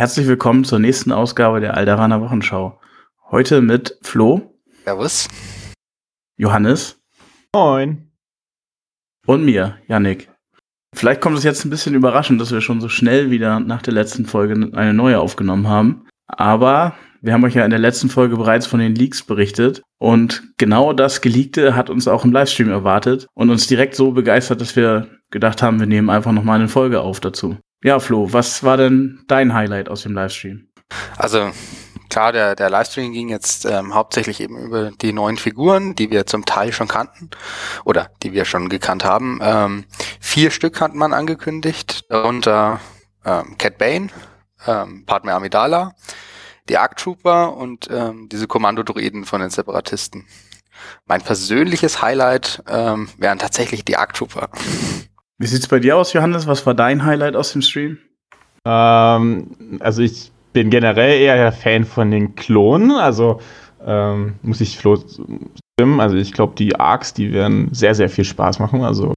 Herzlich willkommen zur nächsten Ausgabe der Alderaner Wochenschau. Heute mit Flo. Servus. Johannes. Moin. Und mir, Yannick. Vielleicht kommt es jetzt ein bisschen überraschend, dass wir schon so schnell wieder nach der letzten Folge eine neue aufgenommen haben. Aber wir haben euch ja in der letzten Folge bereits von den Leaks berichtet. Und genau das Geleakte hat uns auch im Livestream erwartet und uns direkt so begeistert, dass wir gedacht haben, wir nehmen einfach nochmal eine Folge auf dazu. Ja, Flo, was war denn dein Highlight aus dem Livestream? Also klar, der, der Livestream ging jetzt ähm, hauptsächlich eben über die neuen Figuren, die wir zum Teil schon kannten oder die wir schon gekannt haben. Ähm, vier Stück hat man angekündigt, darunter ähm, Cat Bane, ähm, Padme Amidala, die Arc Trooper und ähm, diese Kommandodroiden von den Separatisten. Mein persönliches Highlight ähm, wären tatsächlich die Arc Trooper. Wie sieht's bei dir aus, Johannes? Was war dein Highlight aus dem Stream? Ähm, also ich bin generell eher Fan von den Klonen. Also ähm, muss ich Flo stimmen. Also ich glaube, die Arcs, die werden sehr, sehr viel Spaß machen. Also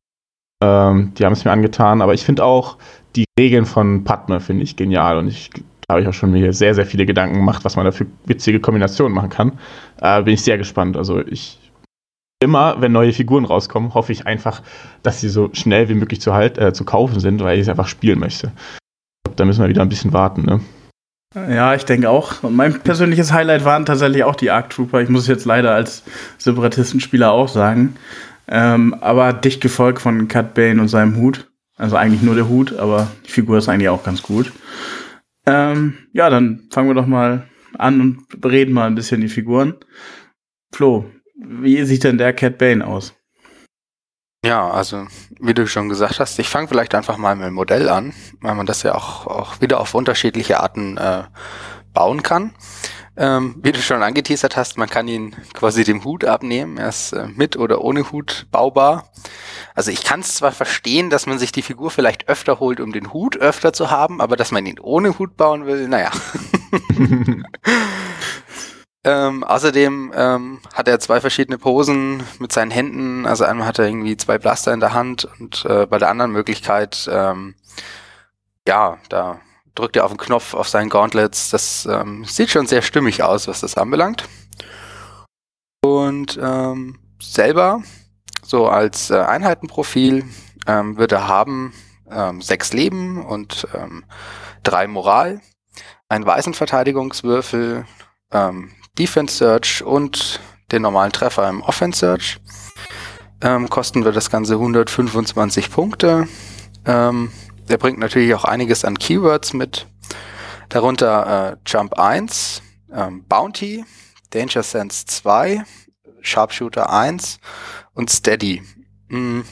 ähm, die haben es mir angetan. Aber ich finde auch die Regeln von Padme finde ich genial. Und ich habe ich auch schon mir sehr, sehr viele Gedanken gemacht, was man da für witzige Kombinationen machen kann. Äh, bin ich sehr gespannt. Also ich immer, wenn neue Figuren rauskommen, hoffe ich einfach, dass sie so schnell wie möglich zu, halt, äh, zu kaufen sind, weil ich es einfach spielen möchte. Da müssen wir wieder ein bisschen warten, ne? Ja, ich denke auch. Und mein persönliches Highlight waren tatsächlich auch die Arc Trooper. Ich muss es jetzt leider als Separatistenspieler auch sagen. Ähm, aber dicht gefolgt von Cat Bane und seinem Hut. Also eigentlich nur der Hut, aber die Figur ist eigentlich auch ganz gut. Ähm, ja, dann fangen wir doch mal an und bereden mal ein bisschen die Figuren. Flo, wie sieht denn der Cat Bane aus? Ja, also wie du schon gesagt hast, ich fange vielleicht einfach mal mit dem Modell an, weil man das ja auch, auch wieder auf unterschiedliche Arten äh, bauen kann. Ähm, wie du schon angeteasert hast, man kann ihn quasi dem Hut abnehmen. Er ist äh, mit oder ohne Hut baubar. Also ich kann es zwar verstehen, dass man sich die Figur vielleicht öfter holt, um den Hut öfter zu haben, aber dass man ihn ohne Hut bauen will, naja. Ähm, außerdem ähm, hat er zwei verschiedene Posen mit seinen Händen. Also einmal hat er irgendwie zwei Blaster in der Hand und äh, bei der anderen Möglichkeit, ähm, ja, da drückt er auf den Knopf auf seinen Gauntlets. Das ähm, sieht schon sehr stimmig aus, was das anbelangt. Und ähm, selber, so als äh, Einheitenprofil, ähm, wird er haben ähm, sechs Leben und ähm, drei Moral, einen weißen Verteidigungswürfel, ähm, Defense Search und den normalen Treffer im Offense Search. Ähm, kosten wir das Ganze 125 Punkte. Ähm, der bringt natürlich auch einiges an Keywords mit. Darunter äh, Jump 1, ähm, Bounty, Danger Sense 2, Sharpshooter 1 und Steady. Mhm.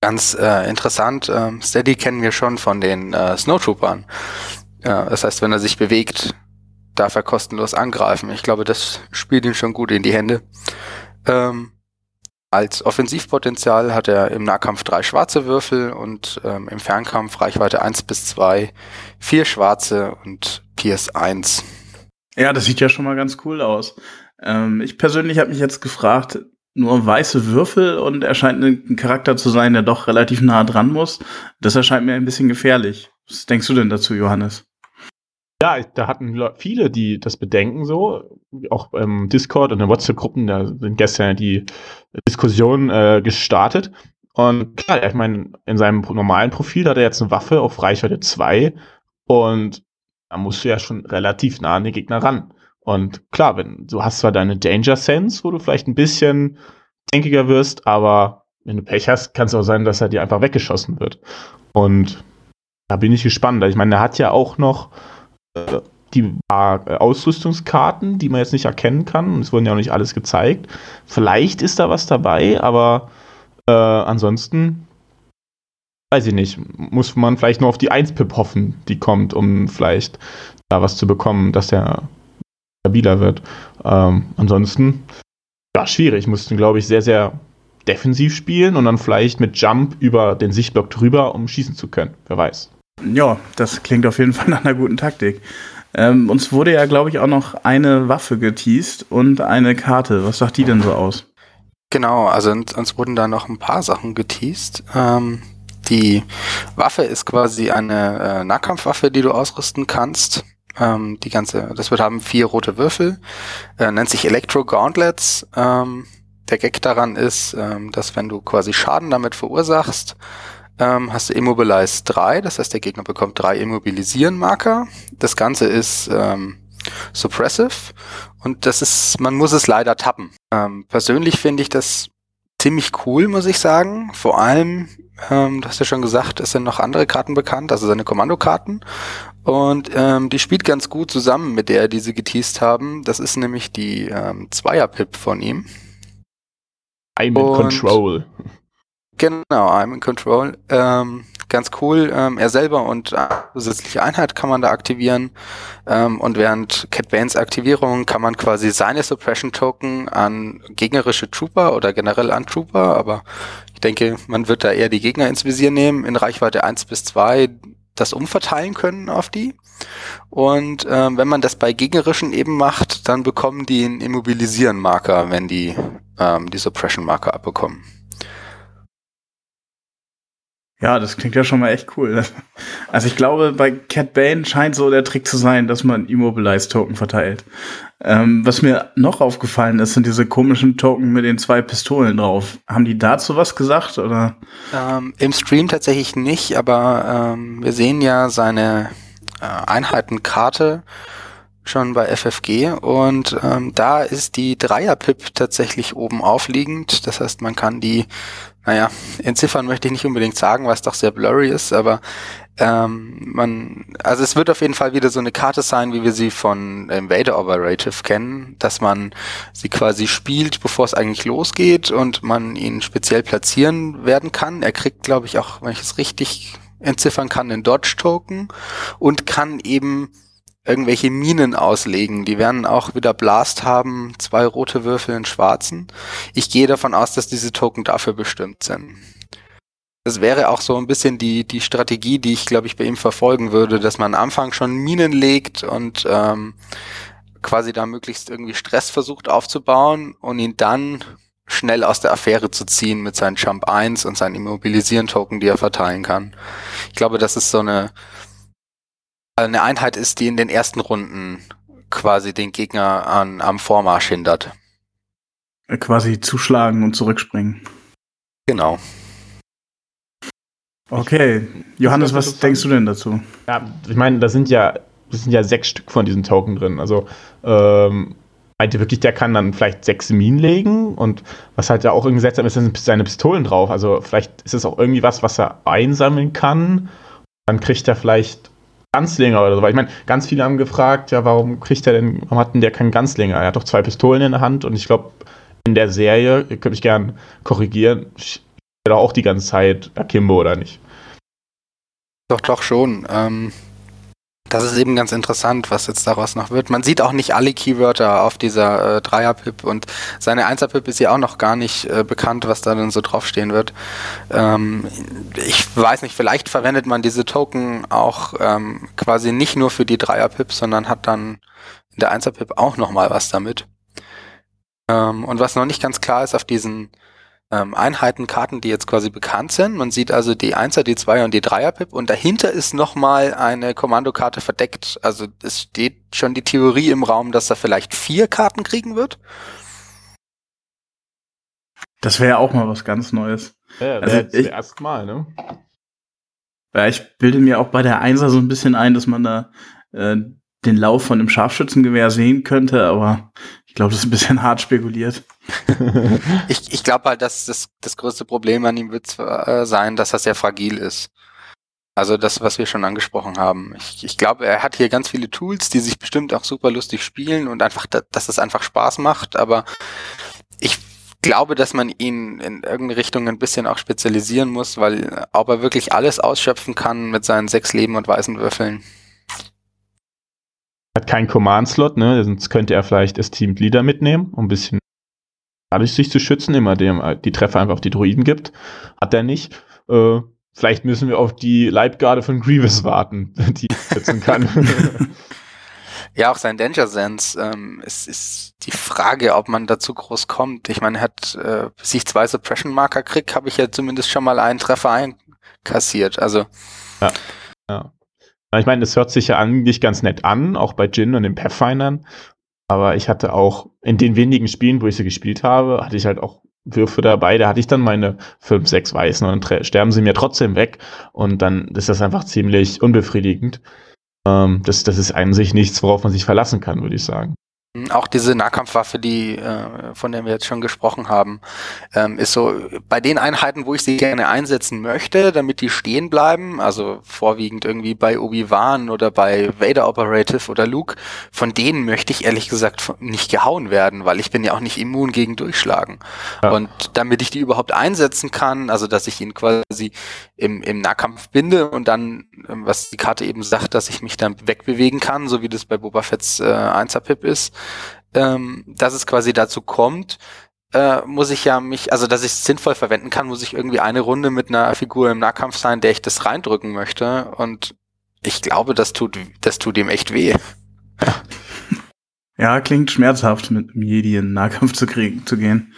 Ganz äh, interessant, äh, Steady kennen wir schon von den äh, Snowtroopern. Ja, das heißt, wenn er sich bewegt, darf er kostenlos angreifen. Ich glaube, das spielt ihm schon gut in die Hände. Ähm, als Offensivpotenzial hat er im Nahkampf drei schwarze Würfel und ähm, im Fernkampf Reichweite 1 bis 2, vier schwarze und Pierce 1. Ja, das sieht ja schon mal ganz cool aus. Ähm, ich persönlich habe mich jetzt gefragt, nur weiße Würfel und er scheint ein Charakter zu sein, der doch relativ nah dran muss. Das erscheint mir ein bisschen gefährlich. Was denkst du denn dazu, Johannes? Ja, da hatten viele, die das bedenken so, auch im Discord und in WhatsApp-Gruppen, da sind gestern die Diskussionen äh, gestartet. Und klar, ich meine, in seinem normalen Profil hat er jetzt eine Waffe auf Reichweite 2 und da musst du ja schon relativ nah an den Gegner ran. Und klar, wenn du hast zwar deine Danger Sense, wo du vielleicht ein bisschen denkiger wirst, aber wenn du Pech hast, kann es auch sein, dass er dir einfach weggeschossen wird. Und da bin ich gespannt. Ich meine, er hat ja auch noch die Ausrüstungskarten, die man jetzt nicht erkennen kann. Es wurden ja auch nicht alles gezeigt. Vielleicht ist da was dabei, aber äh, ansonsten weiß ich nicht. Muss man vielleicht nur auf die 1-Pip hoffen, die kommt, um vielleicht da was zu bekommen, dass der stabiler wird. Ähm, ansonsten, ja, schwierig. Mussten, glaube ich, sehr, sehr defensiv spielen und dann vielleicht mit Jump über den Sichtblock drüber, um schießen zu können. Wer weiß. Ja, das klingt auf jeden Fall nach einer guten Taktik. Ähm, uns wurde ja, glaube ich, auch noch eine Waffe geteased und eine Karte. Was sagt die denn so aus? Genau, also uns wurden da noch ein paar Sachen geteased. Ähm, die Waffe ist quasi eine äh, Nahkampfwaffe, die du ausrüsten kannst. Ähm, die ganze, das wird haben vier rote Würfel, äh, nennt sich Electro Gauntlets. Ähm, der Gag daran ist, ähm, dass wenn du quasi Schaden damit verursachst, ähm, hast du Immobilize 3, das heißt der Gegner bekommt drei Immobilisieren-Marker. Das Ganze ist ähm, Suppressive und das ist, man muss es leider tappen. Ähm, persönlich finde ich das ziemlich cool, muss ich sagen. Vor allem, ähm, du hast ja schon gesagt, es sind noch andere Karten bekannt, also seine Kommandokarten. Und ähm, die spielt ganz gut zusammen mit der, die sie geteased haben. Das ist nämlich die ähm, Zweier-Pip von ihm. I'm in Und control. Genau, I'm in control. Ähm, ganz cool. Ähm, er selber und zusätzliche Einheit kann man da aktivieren. Ähm, und während Cat Banes Aktivierung kann man quasi seine Suppression Token an gegnerische Trooper oder generell an Trooper, aber ich denke, man wird da eher die Gegner ins Visier nehmen, in Reichweite 1 bis 2 das umverteilen können auf die. Und ähm, wenn man das bei gegnerischen eben macht, dann bekommen die einen Immobilisieren-Marker, wenn die ähm, die Suppression-Marker abbekommen. Ja, das klingt ja schon mal echt cool. Also ich glaube, bei Cat Bane scheint so der Trick zu sein, dass man Immobilize-Token verteilt. Ähm, was mir noch aufgefallen ist, sind diese komischen Token mit den zwei Pistolen drauf. Haben die dazu was gesagt oder? Ähm, Im Stream tatsächlich nicht, aber ähm, wir sehen ja seine äh, Einheitenkarte schon bei FFG und ähm, da ist die Dreier-Pip tatsächlich oben aufliegend. Das heißt, man kann die naja, entziffern möchte ich nicht unbedingt sagen, es doch sehr blurry ist, aber ähm, man, also es wird auf jeden Fall wieder so eine Karte sein, wie wir sie von Invader Operative kennen, dass man sie quasi spielt, bevor es eigentlich losgeht und man ihn speziell platzieren werden kann. Er kriegt, glaube ich, auch, wenn ich es richtig entziffern kann, einen Dodge-Token und kann eben irgendwelche Minen auslegen. Die werden auch wieder Blast haben, zwei rote Würfel in schwarzen. Ich gehe davon aus, dass diese Token dafür bestimmt sind. Das wäre auch so ein bisschen die, die Strategie, die ich, glaube ich, bei ihm verfolgen würde, dass man am Anfang schon Minen legt und ähm, quasi da möglichst irgendwie Stress versucht aufzubauen und ihn dann schnell aus der Affäre zu ziehen mit seinen Jump 1 und seinen Immobilisieren-Token, die er verteilen kann. Ich glaube, das ist so eine, eine Einheit ist, die in den ersten Runden quasi den Gegner an, am Vormarsch hindert. Quasi zuschlagen und zurückspringen. Genau. Okay. Johannes, was denkst du denn dazu? Ja, ich meine, da sind ja, das sind ja sechs Stück von diesen Token drin. Also, ähm, meinte wirklich, der kann dann vielleicht sechs Minen legen und was halt ja auch irgendwie seltsam ist, sind seine Pistolen drauf. Also vielleicht ist es auch irgendwie was, was er einsammeln kann. Dann kriegt er vielleicht Ganzlinger oder so. Weil ich meine, ganz viele haben gefragt, ja, warum kriegt er denn, warum hat denn der keinen Ganzlinger? Er hat doch zwei Pistolen in der Hand und ich glaube, in der Serie, ihr könnt mich gern korrigieren, steht auch die ganze Zeit Akimbo oder nicht? Doch, doch schon. Ähm, das ist eben ganz interessant, was jetzt daraus noch wird. Man sieht auch nicht alle Keywörter auf dieser äh, Dreier-Pip und seine Einser-Pip ist ja auch noch gar nicht äh, bekannt, was da dann so draufstehen wird. Ähm, ich weiß nicht, vielleicht verwendet man diese Token auch ähm, quasi nicht nur für die Dreier-Pip, sondern hat dann in der Einser-Pip auch nochmal was damit. Ähm, und was noch nicht ganz klar ist auf diesen ähm, Einheitenkarten, die jetzt quasi bekannt sind. Man sieht also die 1er, die 2er und die 3er-Pip und dahinter ist nochmal eine Kommandokarte verdeckt. Also es steht schon die Theorie im Raum, dass er vielleicht vier Karten kriegen wird. Das wäre ja auch mal was ganz Neues. Ja, also ich, erstmal, ne? Ja, ich bilde mir auch bei der Einser so ein bisschen ein, dass man da äh, den Lauf von einem Scharfschützengewehr sehen könnte, aber ich glaube, das ist ein bisschen hart spekuliert. ich ich glaube halt, dass das, das größte Problem an ihm wird äh, sein, dass er sehr fragil ist. Also das, was wir schon angesprochen haben. Ich, ich glaube, er hat hier ganz viele Tools, die sich bestimmt auch super lustig spielen und einfach, dass es einfach Spaß macht, aber ich glaube, dass man ihn in irgendeine Richtung ein bisschen auch spezialisieren muss, weil ob er wirklich alles ausschöpfen kann mit seinen sechs Leben und weißen Würfeln, hat keinen Command-Slot, ne? Sonst könnte er vielleicht Esteemed Leader mitnehmen, um ein bisschen dadurch sich zu schützen, immer dem die Treffer einfach auf die Druiden gibt. Hat er nicht. Äh, vielleicht müssen wir auf die Leibgarde von Grievous warten, die schützen kann. Ja, auch sein Danger Sense ähm, ist, ist die Frage, ob man dazu groß kommt. Ich meine, er hat, äh, bis ich zwei Suppression Marker krieg, habe ich ja zumindest schon mal einen Treffer ein kassiert. Also. Ja. ja. Ich meine, das hört sich ja eigentlich ganz nett an, auch bei Jin und den Pathfindern. Aber ich hatte auch in den wenigen Spielen, wo ich sie gespielt habe, hatte ich halt auch Würfe dabei, da hatte ich dann meine fünf, sechs Weißen und dann sterben sie mir trotzdem weg und dann ist das einfach ziemlich unbefriedigend. Ähm, das, das ist an sich nichts, worauf man sich verlassen kann, würde ich sagen. Auch diese Nahkampfwaffe, die äh, von der wir jetzt schon gesprochen haben, ähm, ist so bei den Einheiten, wo ich sie gerne einsetzen möchte, damit die stehen bleiben, also vorwiegend irgendwie bei Obi-Wan oder bei Vader Operative oder Luke, von denen möchte ich ehrlich gesagt nicht gehauen werden, weil ich bin ja auch nicht immun gegen Durchschlagen. Ja. Und damit ich die überhaupt einsetzen kann, also dass ich ihn quasi im, im Nahkampf binde und dann, ähm, was die Karte eben sagt, dass ich mich dann wegbewegen kann, so wie das bei Boba Fett's äh, 1er-Pip ist, ähm, dass es quasi dazu kommt, äh, muss ich ja mich, also dass ich es sinnvoll verwenden kann, muss ich irgendwie eine Runde mit einer Figur im Nahkampf sein, der ich das reindrücken möchte. Und ich glaube, das tut, das tut ihm echt weh. Ja, klingt schmerzhaft, mit einem Jedi in den Nahkampf zu, kriegen, zu gehen.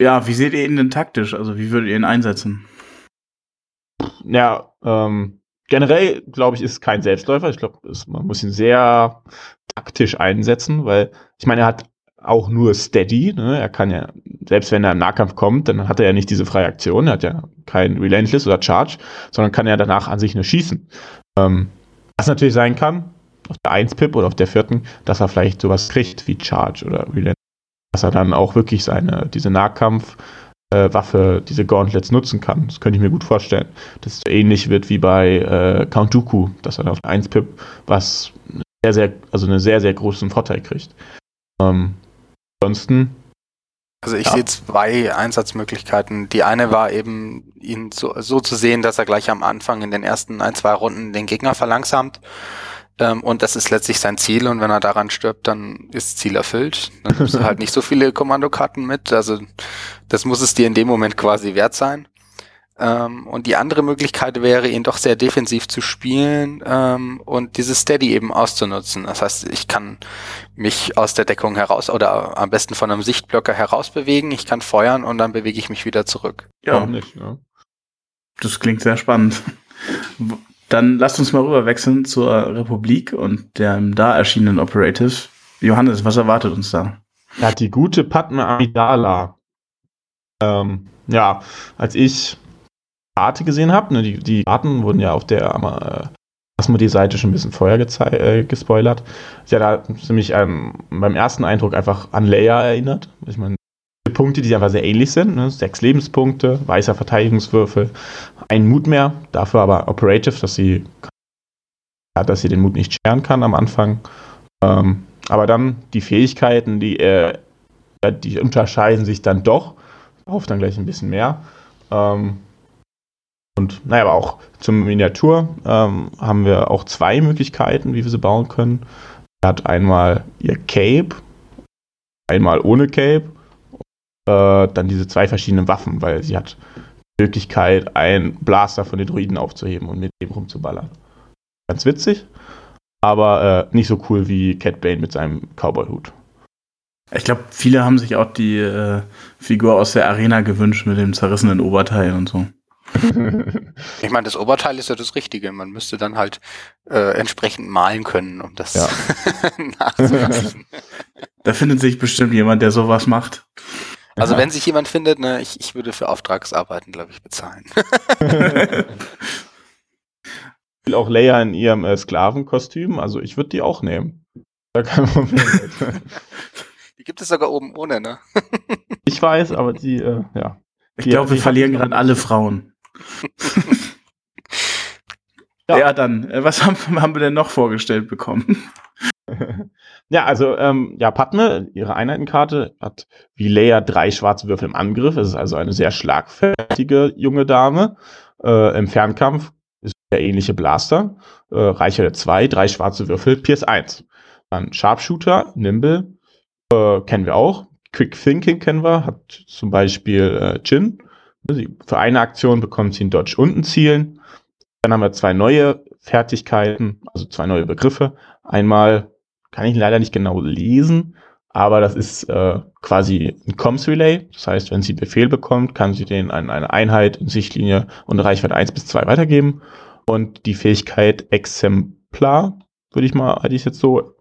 Ja, wie seht ihr ihn denn taktisch? Also wie würdet ihr ihn einsetzen? Ja, ähm, generell glaube ich, ist kein Selbstläufer. Ich glaube, man muss ihn sehr taktisch einsetzen, weil ich meine, er hat auch nur Steady. Ne? Er kann ja, selbst wenn er im Nahkampf kommt, dann hat er ja nicht diese freie Aktion. Er hat ja kein Relentless oder Charge, sondern kann ja danach an sich nur schießen. Ähm, was natürlich sein kann, auf der 1-Pip oder auf der vierten, dass er vielleicht sowas kriegt wie Charge oder Relentless. Dass er dann auch wirklich seine, diese Nahkampf, äh, Waffe, diese Gauntlets nutzen kann. Das könnte ich mir gut vorstellen. Dass es ähnlich wird wie bei äh, Count Dooku, dass er auf 1 Pip was sehr, sehr, also einen sehr, sehr großen Vorteil kriegt. Ähm, ansonsten. Also ich ja. sehe zwei Einsatzmöglichkeiten. Die eine war eben, ihn so, so zu sehen, dass er gleich am Anfang in den ersten ein, zwei Runden den Gegner verlangsamt. Ähm, und das ist letztlich sein Ziel. Und wenn er daran stirbt, dann ist Ziel erfüllt. Dann nimmst du halt nicht so viele Kommandokarten mit. Also das muss es dir in dem Moment quasi wert sein. Ähm, und die andere Möglichkeit wäre, ihn doch sehr defensiv zu spielen ähm, und dieses Steady eben auszunutzen. Das heißt, ich kann mich aus der Deckung heraus oder am besten von einem Sichtblocker herausbewegen. Ich kann feuern und dann bewege ich mich wieder zurück. Ja, nicht, ja. Das klingt sehr spannend. Dann lasst uns mal rüberwechseln zur Republik und dem da erschienenen Operative. Johannes, was erwartet uns da? Ja, die gute Padme Amidala. Ähm, ja, als ich Karte gesehen habe. Ne? Die, die Karten wurden ja auf der äh, Asmodee-Seite schon ein bisschen vorher äh, gespoilert. Hat da ziemlich ähm, beim ersten Eindruck einfach an Leia erinnert. Ich meine, Punkte, die einfach sehr ähnlich sind. Ne? Sechs Lebenspunkte, weißer Verteidigungswürfel, ein Mut mehr, dafür aber operative, dass sie, dass sie den Mut nicht scheren kann am Anfang. Ähm, aber dann die Fähigkeiten, die, äh, die unterscheiden sich dann doch. Auf dann gleich ein bisschen mehr. Ähm, und naja, aber auch zum Miniatur ähm, haben wir auch zwei Möglichkeiten, wie wir sie bauen können. Er hat einmal ihr Cape, einmal ohne Cape, äh, dann diese zwei verschiedenen Waffen, weil sie hat die Möglichkeit, einen Blaster von den Druiden aufzuheben und mit dem rumzuballern. Ganz witzig, aber äh, nicht so cool wie Cat Bane mit seinem Cowboy-Hut. Ich glaube, viele haben sich auch die äh, Figur aus der Arena gewünscht mit dem zerrissenen Oberteil und so. ich meine, das Oberteil ist ja das Richtige. Man müsste dann halt äh, entsprechend malen können, um das ja. nachzuweisen. Da findet sich bestimmt jemand, der sowas macht. Also wenn sich jemand findet, ne, ich, ich würde für Auftragsarbeiten, glaube ich, bezahlen. ich will auch Leia in ihrem äh, Sklavenkostüm, also ich würde die auch nehmen. Da kein Problem. die gibt es sogar oben ohne, ne? ich weiß, aber die, äh, ja. Ich glaube, wir verlieren gerade alle Frauen. ja. ja. dann, äh, was haben, haben, wir denn noch vorgestellt bekommen? ja, also, ähm, ja, Padme, ihre Einheitenkarte, hat wie Leia drei schwarze Würfel im Angriff. Es ist also eine sehr schlagfertige junge Dame. Äh, Im Fernkampf ist der ähnliche Blaster. Äh, Reichweite 2, drei schwarze Würfel, Pierce 1. Dann Sharpshooter, Nimble, äh, kennen wir auch. Quick Thinking kennen wir, hat zum Beispiel äh, Jin. Für eine Aktion bekommt sie einen Dodge und ein Zielen. Dann haben wir zwei neue Fertigkeiten, also zwei neue Begriffe. Einmal kann ich leider nicht genau lesen, aber das ist äh, quasi ein Comms Relay. Das heißt, wenn sie Befehl bekommt, kann sie den an eine Einheit in Sichtlinie und Reichweite 1 bis 2 weitergeben. Und die Fähigkeit Exemplar, würde ich mal, hätte ich jetzt so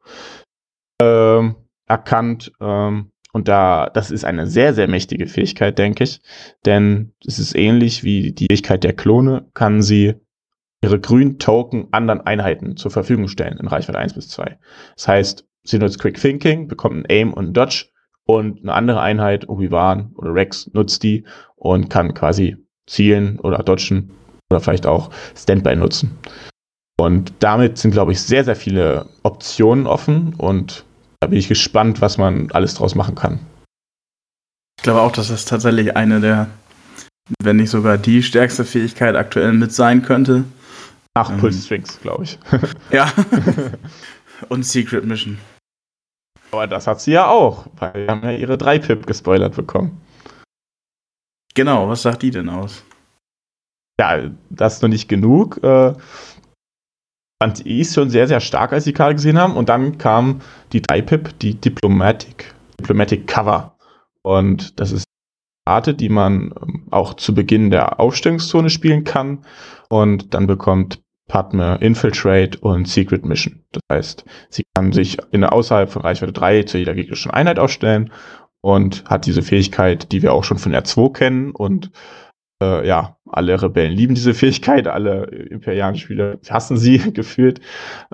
ähm, erkannt. Ähm, und da, das ist eine sehr, sehr mächtige Fähigkeit, denke ich. Denn es ist ähnlich wie die Fähigkeit der Klone, kann sie ihre grünen Token anderen Einheiten zur Verfügung stellen in Reichweite 1 bis 2. Das heißt, sie nutzt Quick Thinking, bekommt ein Aim und ein Dodge und eine andere Einheit, Obi-Wan oder Rex, nutzt die und kann quasi zielen oder dodgen oder vielleicht auch Standby nutzen. Und damit sind, glaube ich, sehr, sehr viele Optionen offen und da bin ich gespannt, was man alles draus machen kann. Ich glaube auch, dass das tatsächlich eine der, wenn nicht sogar die stärkste Fähigkeit aktuell mit sein könnte. Nach ähm, Pulse Strings, glaube ich. ja. Und Secret Mission. Aber das hat sie ja auch, weil wir haben ja ihre 3-Pip gespoilert bekommen. Genau, was sagt die denn aus? Ja, das ist noch nicht genug. Äh, fand ich schon sehr, sehr stark, als sie gerade gesehen haben. Und dann kam die 3-Pip, die Diplomatic, Diplomatic Cover. Und das ist eine Karte, die man ähm, auch zu Beginn der Aufstellungszone spielen kann. Und dann bekommt Padme Infiltrate und Secret Mission. Das heißt, sie kann sich in der außerhalb von Reichweite 3 zu jeder gegnerischen Einheit aufstellen und hat diese Fähigkeit, die wir auch schon von R2 kennen und äh, ja, alle Rebellen lieben diese Fähigkeit, alle imperialen Spieler hassen sie gefühlt,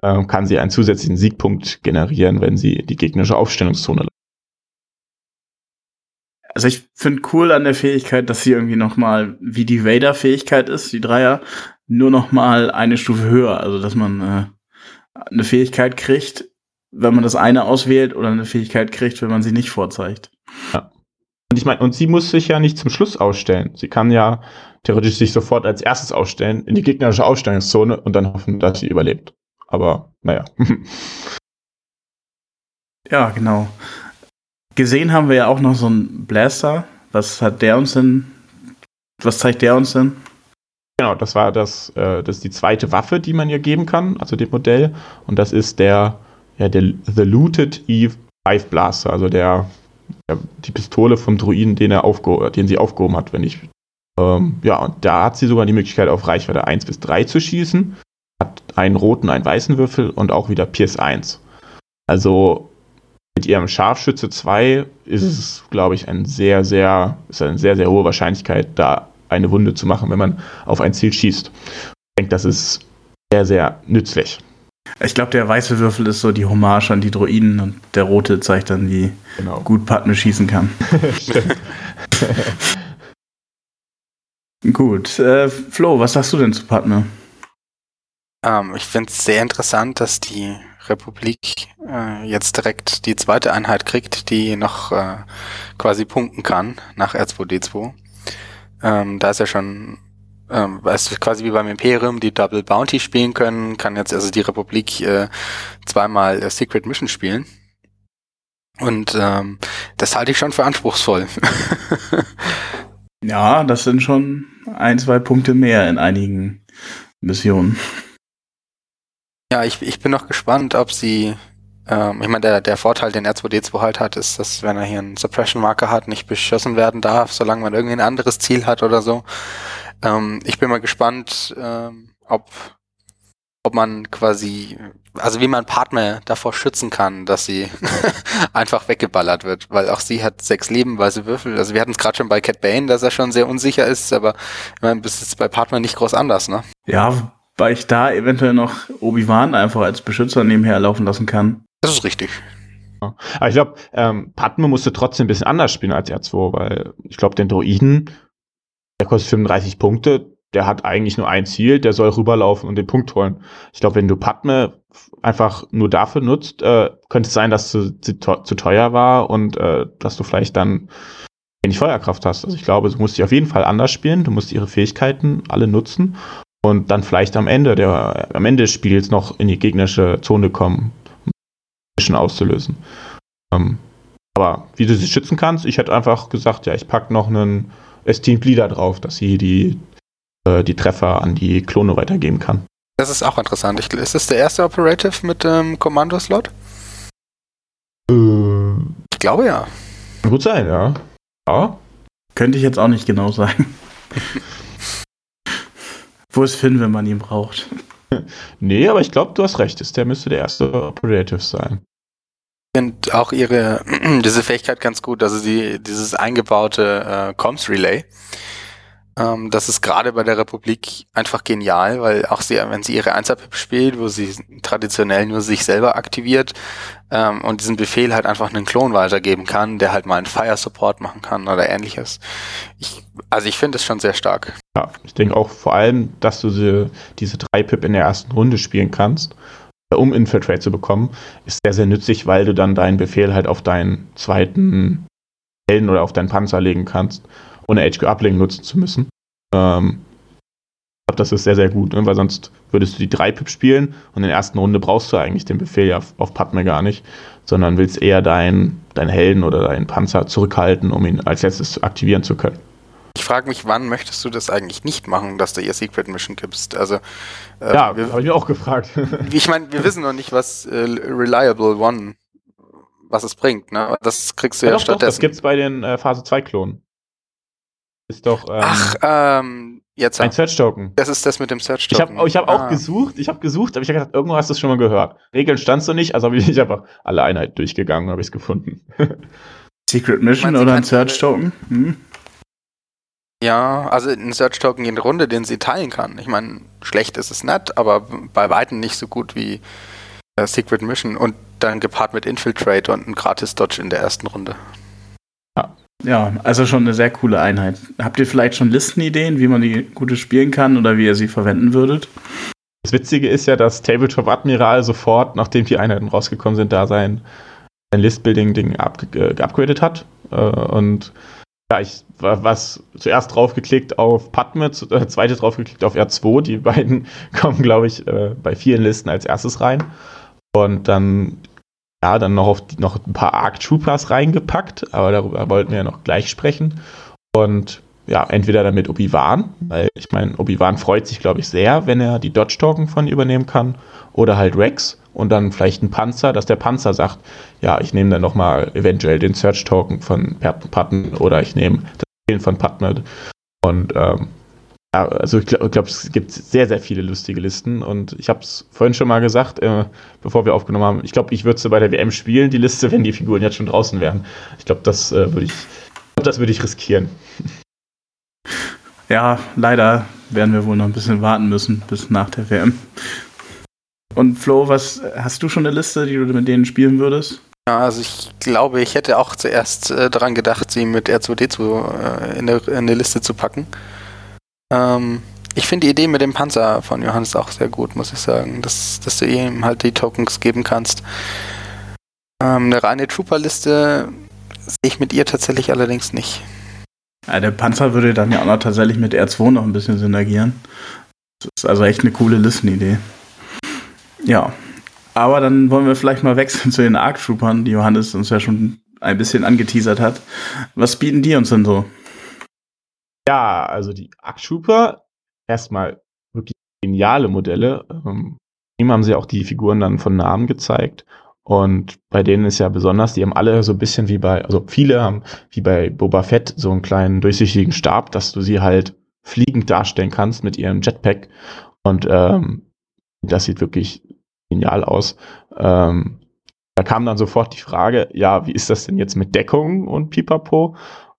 ähm, kann sie einen zusätzlichen Siegpunkt generieren, wenn sie die gegnerische Aufstellungszone also ich finde cool an der Fähigkeit, dass sie irgendwie noch mal wie die Vader-Fähigkeit ist, die Dreier, nur noch mal eine Stufe höher. Also dass man äh, eine Fähigkeit kriegt, wenn man das eine auswählt, oder eine Fähigkeit kriegt, wenn man sie nicht vorzeigt. Ja. Und ich meine, und sie muss sich ja nicht zum Schluss ausstellen. Sie kann ja theoretisch sich sofort als erstes ausstellen in die gegnerische Ausstellungszone und dann hoffen, dass sie überlebt. Aber naja. ja, genau. Gesehen haben wir ja auch noch so einen Blaster. Was hat der uns denn? Was zeigt der uns denn? Genau, das war das, äh, das ist die zweite Waffe, die man ihr geben kann, also dem Modell. Und das ist der, ja, der The Looted E5 Blaster, also der, der die Pistole vom Druiden, den er aufge den sie aufgehoben hat, wenn ich. Ähm, ja, und da hat sie sogar die Möglichkeit, auf Reichweite 1 bis 3 zu schießen. Hat einen roten, einen weißen Würfel und auch wieder Pierce 1. Also mit ihrem Scharfschütze 2 ist es, glaube ich, ein sehr, sehr, ist eine sehr, sehr hohe Wahrscheinlichkeit, da eine Wunde zu machen, wenn man auf ein Ziel schießt. Ich denke, das ist sehr, sehr nützlich. Ich glaube, der weiße Würfel ist so die Hommage an die Droiden und der rote zeigt dann, wie genau. gut Padme schießen kann. gut. Äh, Flo, was sagst du denn zu Padme? Ähm, ich finde es sehr interessant, dass die Republik äh, jetzt direkt die zweite Einheit kriegt, die noch äh, quasi punkten kann nach R2D2. Ähm, da ist ja schon, ähm, ist quasi wie beim Imperium, die Double Bounty spielen können, kann jetzt also die Republik äh, zweimal äh, Secret Mission spielen. Und ähm, das halte ich schon für anspruchsvoll. ja, das sind schon ein, zwei Punkte mehr in einigen Missionen. Ja, ich, ich bin noch gespannt, ob sie, ähm, ich meine, der, der Vorteil, den R2D2 halt hat, ist, dass wenn er hier einen Suppression-Marker hat, nicht beschossen werden darf, solange man irgendwie ein anderes Ziel hat oder so. Ähm, ich bin mal gespannt, ähm, ob, ob man quasi, also wie man Partner davor schützen kann, dass sie einfach weggeballert wird, weil auch sie hat sechs Leben, weil sie Würfel. Also wir hatten es gerade schon bei Cat Bane, dass er schon sehr unsicher ist, aber ich meine, das ist bei Partner nicht groß anders, ne? Ja, weil ich da eventuell noch Obi-Wan einfach als Beschützer nebenher laufen lassen kann. Das ist richtig. Aber ich glaube, ähm, Padme musste trotzdem ein bisschen anders spielen als R2, weil ich glaube, den Droiden, der kostet 35 Punkte, der hat eigentlich nur ein Ziel, der soll rüberlaufen und den Punkt holen. Ich glaube, wenn du Padme einfach nur dafür nutzt, äh, könnte es sein, dass du zu, zu teuer war und äh, dass du vielleicht dann wenig Feuerkraft hast. Also ich glaube, du musst dich auf jeden Fall anders spielen, du musst ihre Fähigkeiten alle nutzen und dann vielleicht am Ende der am Ende des Spiels noch in die gegnerische Zone kommen, auszulösen. Ähm, aber wie du sie schützen kannst, ich hätte einfach gesagt, ja, ich packe noch einen Esteemed Leader drauf, dass sie die, äh, die Treffer an die Klone weitergeben kann. Das ist auch interessant. Ich, ist das der erste Operative mit dem ähm, Kommandoslot? Äh, glaube ja. Kann gut sein, ja. Ja. Könnte ich jetzt auch nicht genau sagen. Wo ist Finn, wenn man ihn braucht? Nee, aber ich glaube, du hast recht. Der müsste der erste Operative sein. Ich finde auch ihre, diese Fähigkeit ganz gut, also sie, dieses eingebaute äh, Comms Relay. Ähm, das ist gerade bei der Republik einfach genial, weil auch sie, wenn sie ihre 1 spielt, wo sie traditionell nur sich selber aktiviert ähm, und diesen Befehl halt einfach einen Klon weitergeben kann, der halt mal einen Fire Support machen kann oder ähnliches. Ich, also ich finde es schon sehr stark. Ja, ich denke auch vor allem, dass du sie, diese 3 Pip in der ersten Runde spielen kannst um Infiltrate zu bekommen, ist sehr, sehr nützlich, weil du dann deinen Befehl halt auf deinen zweiten Helden oder auf deinen Panzer legen kannst, ohne HQ Uplink nutzen zu müssen. Ähm, ich glaube, das ist sehr, sehr gut, ne? weil sonst würdest du die 3-Pip spielen und in der ersten Runde brauchst du eigentlich den Befehl ja auf, auf Padme gar nicht, sondern willst eher deinen dein Helden oder deinen Panzer zurückhalten, um ihn als letztes aktivieren zu können. Ich frage mich, wann möchtest du das eigentlich nicht machen, dass du ihr Secret Mission gibst? Also, äh, ja, habe ich mir auch gefragt. ich meine, wir wissen noch nicht, was äh, Reliable One, was es bringt. Ne? Das kriegst du ja, ja doch, stattdessen. Doch, das gibt's bei den äh, Phase 2 Klonen. Ist doch. Ähm, Ach, ähm, jetzt. Ein Search Token. Das ist das mit dem Search Token. Ich habe ich hab ah. auch gesucht, ich habe gesucht, aber ich habe gedacht, irgendwo hast du es schon mal gehört. Regeln standst du nicht, also habe ich, ich einfach alle Einheiten durchgegangen, habe ich es gefunden. Secret Mission oder ein Search Token? Hm? Ja, also ein Search Token in Runde, den sie teilen kann. Ich meine, schlecht ist es nicht, aber bei weitem nicht so gut wie äh, Secret Mission und dann gepaart mit Infiltrate und ein gratis Dodge in der ersten Runde. Ja. also schon eine sehr coole Einheit. Habt ihr vielleicht schon Listenideen, wie man die gute spielen kann oder wie ihr sie verwenden würdet? Das Witzige ist ja, dass Tabletop Admiral sofort, nachdem die Einheiten rausgekommen sind, da sein, sein List-Building-Ding geupgradet hat. Äh, und ja, ich war was zuerst draufgeklickt auf Padme, äh, zweite draufgeklickt auf R2. Die beiden kommen, glaube ich, äh, bei vielen Listen als erstes rein. Und dann, ja, dann noch auf noch ein paar Arc Troopers reingepackt, aber darüber wollten wir ja noch gleich sprechen. Und ja, entweder damit Obi-Wan, weil ich meine, Obi-Wan freut sich, glaube ich, sehr, wenn er die Dodge-Token von übernehmen kann, oder halt Rex und dann vielleicht ein Panzer, dass der Panzer sagt, ja, ich nehme dann nochmal eventuell den Search-Token von Patton oder ich nehme das Spielen von Patton. Und ähm, also ich glaube, glaub, es gibt sehr, sehr viele lustige Listen und ich habe es vorhin schon mal gesagt, äh, bevor wir aufgenommen haben, ich glaube, ich würde sie bei der WM spielen, die Liste, wenn die Figuren jetzt schon draußen wären. Ich glaube, das äh, würde ich, das würde ich riskieren. Ja, leider werden wir wohl noch ein bisschen warten müssen bis nach der WM. Und Flo, was hast du schon eine Liste, die du mit denen spielen würdest? Ja, also ich glaube, ich hätte auch zuerst äh, daran gedacht, sie mit R2D2 äh, in, der, in der Liste zu packen. Ähm, ich finde die Idee mit dem Panzer von Johannes auch sehr gut, muss ich sagen, dass, dass du ihm halt die Tokens geben kannst. Ähm, eine reine Trooper-Liste sehe ich mit ihr tatsächlich allerdings nicht. Ja, der Panzer würde dann ja auch noch tatsächlich mit R2 noch ein bisschen synergieren. Das ist also echt eine coole Listenidee. Ja, aber dann wollen wir vielleicht mal wechseln zu den Arc Troopern, die Johannes uns ja schon ein bisschen angeteasert hat. Was bieten die uns denn so? Ja, also die Arc Trooper, erstmal wirklich geniale Modelle. Ähm, ihm haben sie auch die Figuren dann von Namen gezeigt. Und bei denen ist ja besonders, die haben alle so ein bisschen wie bei, also viele haben wie bei Boba Fett so einen kleinen durchsichtigen Stab, dass du sie halt fliegend darstellen kannst mit ihrem Jetpack. Und ähm, das sieht wirklich genial aus. Ähm, da kam dann sofort die Frage, ja, wie ist das denn jetzt mit Deckung und Pipapo?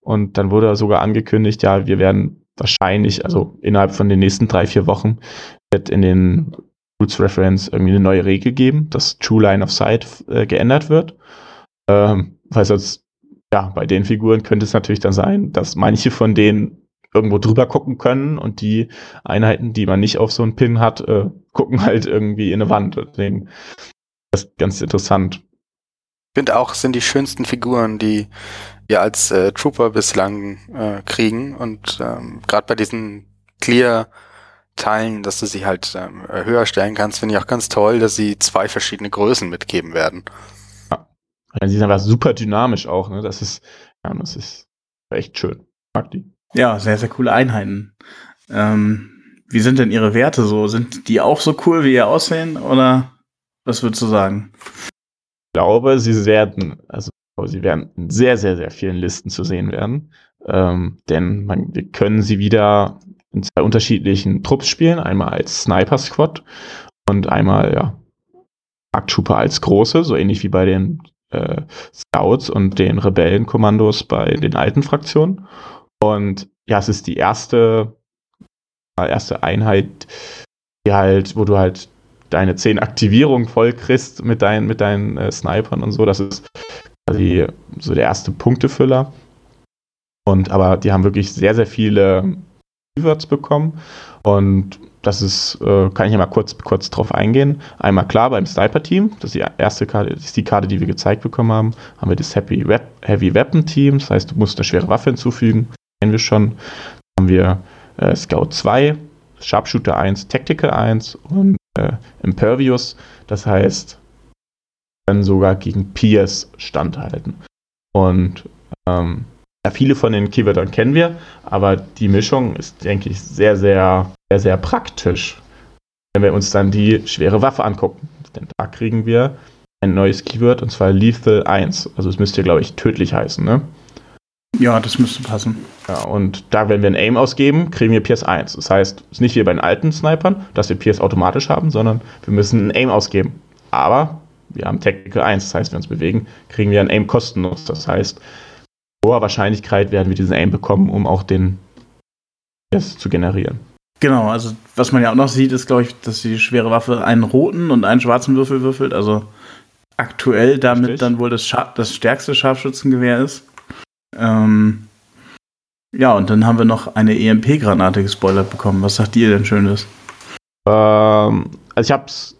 Und dann wurde sogar angekündigt, ja, wir werden wahrscheinlich, also innerhalb von den nächsten drei, vier Wochen, wird in den Roots Reference irgendwie eine neue Regel geben, dass True Line of Sight äh, geändert wird. Ähm, weil sonst, ja, bei den Figuren könnte es natürlich dann sein, dass manche von denen irgendwo drüber gucken können und die Einheiten, die man nicht auf so einen Pin hat, äh, gucken halt irgendwie in eine Wand. Deswegen das ist ganz interessant. Ich finde auch, sind die schönsten Figuren, die wir als äh, Trooper bislang äh, kriegen und ähm, gerade bei diesen Clear Teilen, dass du sie halt ähm, höher stellen kannst, finde ich auch ganz toll, dass sie zwei verschiedene Größen mitgeben werden. Ja, sie sind einfach super dynamisch auch, ne? Das ist, ja, das ist echt schön. Mag die. Ja, sehr, sehr coole Einheiten. Ähm, wie sind denn Ihre Werte so? Sind die auch so cool, wie ihr aussehen? Oder was würdest du sagen? Glaube, sie werden, also sie werden in sehr, sehr, sehr vielen Listen zu sehen werden. Ähm, denn man, wir können sie wieder in zwei unterschiedlichen Trupps spielen. Einmal als Sniper Squad und einmal, ja, Arc Trooper als große, so ähnlich wie bei den äh, Scouts und den Rebellenkommandos bei den alten Fraktionen. Und ja, es ist die erste, erste Einheit, die halt, wo du halt deine zehn Aktivierungen voll kriegst mit deinen, mit deinen äh, Snipern und so. Das ist quasi so der erste Punktefüller. Und aber die haben wirklich sehr, sehr viele Keywords bekommen. Und das ist, äh, kann ich ja mal kurz, kurz drauf eingehen. Einmal klar beim Sniper-Team, das ist die erste Karte, ist die Karte, die wir gezeigt bekommen haben, haben wir das Heavy, Wep Heavy Weapon Team, das heißt, du musst eine schwere Waffe hinzufügen, kennen wir schon. Dann haben wir äh, Scout 2, Sharpshooter 1, Tactical 1 und äh, Impervious, das heißt, können sogar gegen Peers standhalten. Und ähm, ja, viele von den Keywörtern kennen wir, aber die Mischung ist, denke ich, sehr, sehr, sehr, sehr praktisch, wenn wir uns dann die schwere Waffe angucken. Denn da kriegen wir ein neues Keyword und zwar Lethal 1. Also es müsste, glaube ich, tödlich heißen, ne? Ja, das müsste passen. Ja, und da, wenn wir ein Aim ausgeben, kriegen wir Pierce 1. Das heißt, es ist nicht wie bei den alten Snipern, dass wir Pierce automatisch haben, sondern wir müssen ein Aim ausgeben. Aber wir haben Technical 1, das heißt, wenn wir uns bewegen, kriegen wir ein Aim kostenlos. Das heißt, hoher Wahrscheinlichkeit werden wir diesen Aim bekommen, um auch den Pierce zu generieren. Genau, also was man ja auch noch sieht, ist, glaube ich, dass die schwere Waffe einen roten und einen schwarzen Würfel würfelt. Also aktuell damit Richtig. dann wohl das, das stärkste Scharfschützengewehr ist. Ähm, ja, und dann haben wir noch eine EMP-Granate gespoilert bekommen. Was sagt ihr denn Schönes? Ähm, also ich hab's.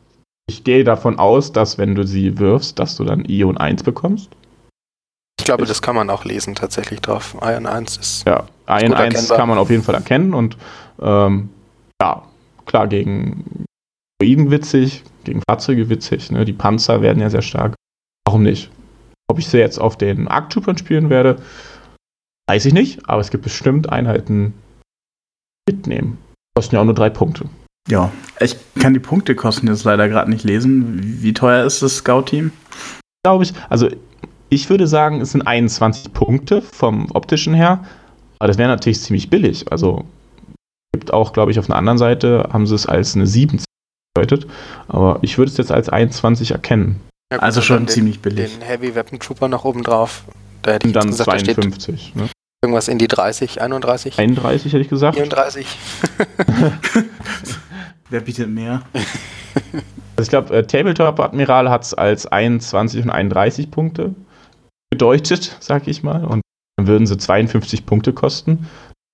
Ich gehe davon aus, dass wenn du sie wirfst, dass du dann Ion 1 bekommst. Ich glaube, das kann man auch lesen tatsächlich drauf. Ion 1 ist. Ja, Ion 1 erkennbar. kann man auf jeden Fall erkennen und ähm, ja, klar, gegen Droiden witzig, gegen Fahrzeuge witzig, ne? Die Panzer werden ja sehr stark. Warum nicht? Ob ich sie jetzt auf den Arctroopern spielen werde, weiß ich nicht, aber es gibt bestimmt Einheiten mitnehmen. Kosten ja auch nur drei Punkte. Ja, ich kann die Punktekosten jetzt leider gerade nicht lesen. Wie teuer ist das Scout-Team? Glaube ich, also ich würde sagen, es sind 21 Punkte vom optischen her, aber das wäre natürlich ziemlich billig. Also gibt auch, glaube ich, auf einer anderen Seite haben sie es als eine 7 bedeutet, aber ich würde es jetzt als 21 erkennen. Ja, gut, also schon den, ziemlich billig. Den Heavy Weapon Trooper noch oben drauf. Da hätte ich dann gesagt, 52. Ne? Irgendwas in die 30, 31? 31 hätte ich gesagt. 34. Wer bietet mehr? Also ich glaube, äh, Tabletop Admiral hat es als 21 und 31 Punkte bedeutet, sag ich mal. Und dann würden sie 52 Punkte kosten.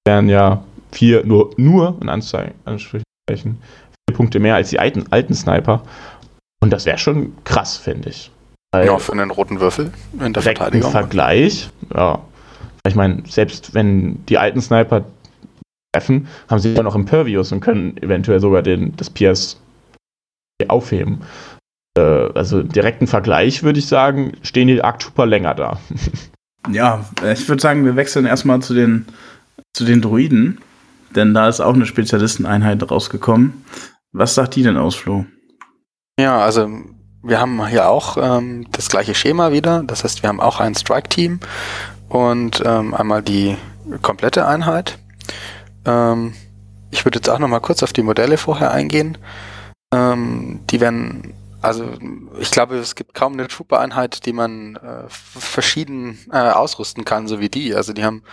Wären ja vier, nur, nur in Anführungszeichen, vier Punkte mehr als die alten, alten Sniper. Und das wäre schon krass, finde ich. Weil ja, für einen roten Würfel in der Verteidigung. Im Vergleich, ja. Ich meine, selbst wenn die alten Sniper treffen, haben sie ja noch Impervious und können eventuell sogar den, das PS aufheben. Äh, also im direkten Vergleich würde ich sagen, stehen die Arc Trooper länger da. ja, ich würde sagen, wir wechseln erstmal zu den, zu den Druiden, denn da ist auch eine Spezialisteneinheit rausgekommen. Was sagt die denn aus, Flo? Ja, also wir haben hier auch ähm, das gleiche Schema wieder. Das heißt, wir haben auch ein Strike-Team und ähm, einmal die komplette Einheit. Ähm, ich würde jetzt auch noch mal kurz auf die Modelle vorher eingehen. Ähm, die werden, also ich glaube, es gibt kaum eine Trooper-Einheit, die man äh, verschieden äh, ausrüsten kann, so wie die. Also die haben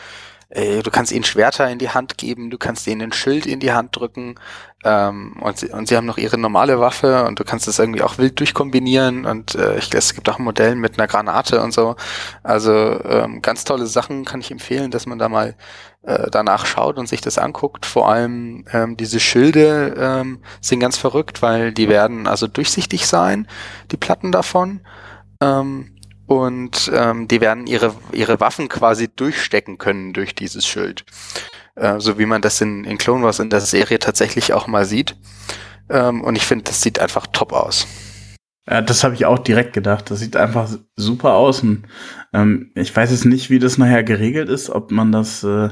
du kannst ihnen Schwerter in die Hand geben, du kannst ihnen ein Schild in die Hand drücken ähm, und, sie, und sie haben noch ihre normale Waffe und du kannst das irgendwie auch wild durchkombinieren und äh, ich, es gibt auch ein Modell mit einer Granate und so. Also ähm, ganz tolle Sachen kann ich empfehlen, dass man da mal äh, danach schaut und sich das anguckt. Vor allem ähm, diese Schilde ähm, sind ganz verrückt, weil die werden also durchsichtig sein, die Platten davon. Ähm, und ähm, die werden ihre, ihre Waffen quasi durchstecken können durch dieses Schild. Äh, so wie man das in, in Clone Wars in der Serie tatsächlich auch mal sieht. Ähm, und ich finde, das sieht einfach top aus. Ja, das habe ich auch direkt gedacht. Das sieht einfach super aus. Und, ähm, ich weiß jetzt nicht, wie das nachher geregelt ist, ob man das äh,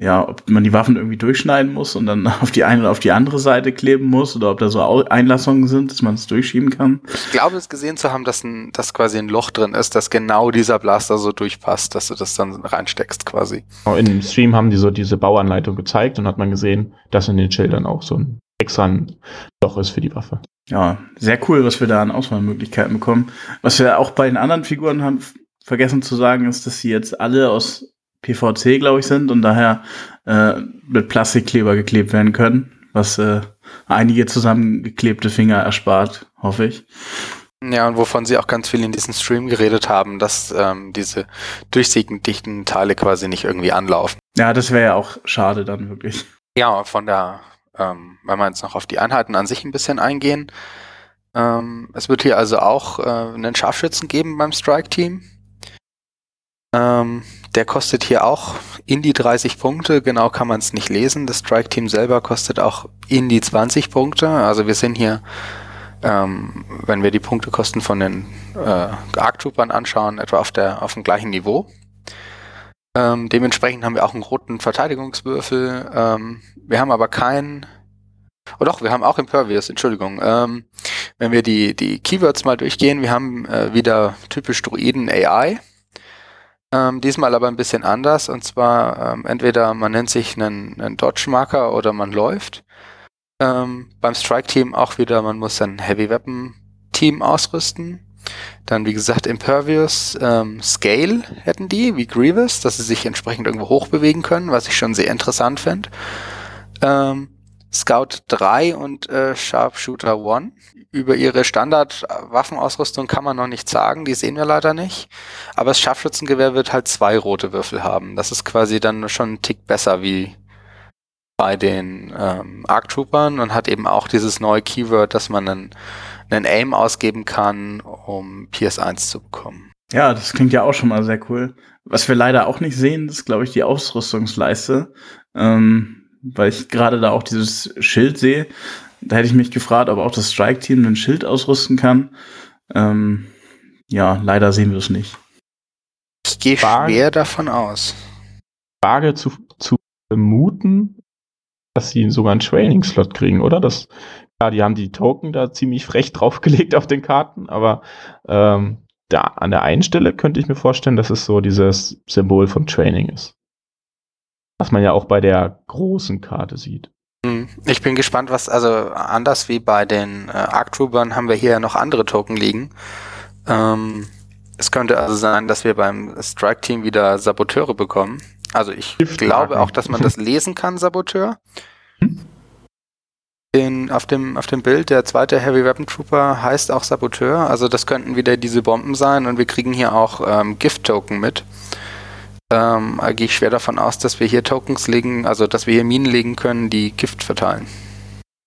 ja, ob man die Waffen irgendwie durchschneiden muss und dann auf die eine oder auf die andere Seite kleben muss oder ob da so Einlassungen sind, dass man es durchschieben kann. Ich glaube, es gesehen zu haben, dass, ein, dass quasi ein Loch drin ist, dass genau dieser Blaster so durchpasst, dass du das dann reinsteckst quasi. Oh, in dem Stream haben die so diese Bauanleitung gezeigt und hat man gesehen, dass in den Schildern auch so ein extra ein Loch ist für die Waffe. Ja, sehr cool, was wir da an Auswahlmöglichkeiten bekommen. Was wir auch bei den anderen Figuren haben vergessen zu sagen, ist, dass sie jetzt alle aus PVC, glaube ich, sind und daher äh, mit Plastikkleber geklebt werden können, was äh, einige zusammengeklebte Finger erspart, hoffe ich. Ja, und wovon sie auch ganz viel in diesem Stream geredet haben, dass ähm, diese durchsichtigen Teile quasi nicht irgendwie anlaufen. Ja, das wäre ja auch schade dann wirklich. Ja, von der, ähm, wenn wir jetzt noch auf die Einheiten an sich ein bisschen eingehen. Ähm, es wird hier also auch äh, einen Scharfschützen geben beim Strike-Team. Ähm, der kostet hier auch in die 30 Punkte, genau kann man es nicht lesen. Das Strike-Team selber kostet auch in die 20 Punkte. Also wir sind hier, ähm, wenn wir die Punktekosten von den äh, Arc-Troopern anschauen, etwa auf, der, auf dem gleichen Niveau. Ähm, dementsprechend haben wir auch einen roten Verteidigungswürfel. Ähm, wir haben aber keinen Oh doch, wir haben auch Impervious, Entschuldigung. Ähm, wenn wir die, die Keywords mal durchgehen, wir haben äh, wieder typisch Druiden AI. Ähm, diesmal aber ein bisschen anders und zwar ähm, entweder man nennt sich einen, einen Dodge-Marker oder man läuft. Ähm, beim Strike-Team auch wieder, man muss ein Heavy Weapon-Team ausrüsten. Dann, wie gesagt, Impervious, ähm, Scale hätten die, wie Grievous, dass sie sich entsprechend irgendwo hochbewegen können, was ich schon sehr interessant finde. Ähm, Scout 3 und äh, Sharpshooter 1 über ihre Standardwaffenausrüstung kann man noch nichts sagen, die sehen wir leider nicht. Aber das Scharfschützengewehr wird halt zwei rote Würfel haben. Das ist quasi dann schon ein Tick besser wie bei den ähm, Arc Troopern und hat eben auch dieses neue Keyword, dass man einen, einen Aim ausgeben kann, um PS1 zu bekommen. Ja, das klingt ja auch schon mal sehr cool. Was wir leider auch nicht sehen, ist, glaube ich, die Ausrüstungsleiste. Ähm, weil ich gerade da auch dieses Schild sehe. Da hätte ich mich gefragt, ob auch das Strike-Team ein Schild ausrüsten kann. Ähm, ja, leider sehen wir es nicht. Ich gehe schwer davon aus. Frage zu, zu vermuten, dass sie sogar einen Training-Slot kriegen, oder? Das, ja, die haben die Token da ziemlich frech draufgelegt auf den Karten, aber ähm, da an der einen Stelle könnte ich mir vorstellen, dass es so dieses Symbol von Training ist. Was man ja auch bei der großen Karte sieht. Hm. Ich bin gespannt, was, also anders wie bei den äh, Arc Troopern haben wir hier noch andere Token liegen. Ähm, es könnte also sein, dass wir beim Strike Team wieder Saboteure bekommen. Also ich glaube auch, dass man das lesen kann, Saboteur. Hm? In, auf, dem, auf dem Bild, der zweite Heavy Weapon Trooper heißt auch Saboteur. Also das könnten wieder diese Bomben sein und wir kriegen hier auch ähm, Gift-Token mit ähm, gehe ich schwer davon aus, dass wir hier Tokens legen, also dass wir hier Minen legen können, die Gift verteilen.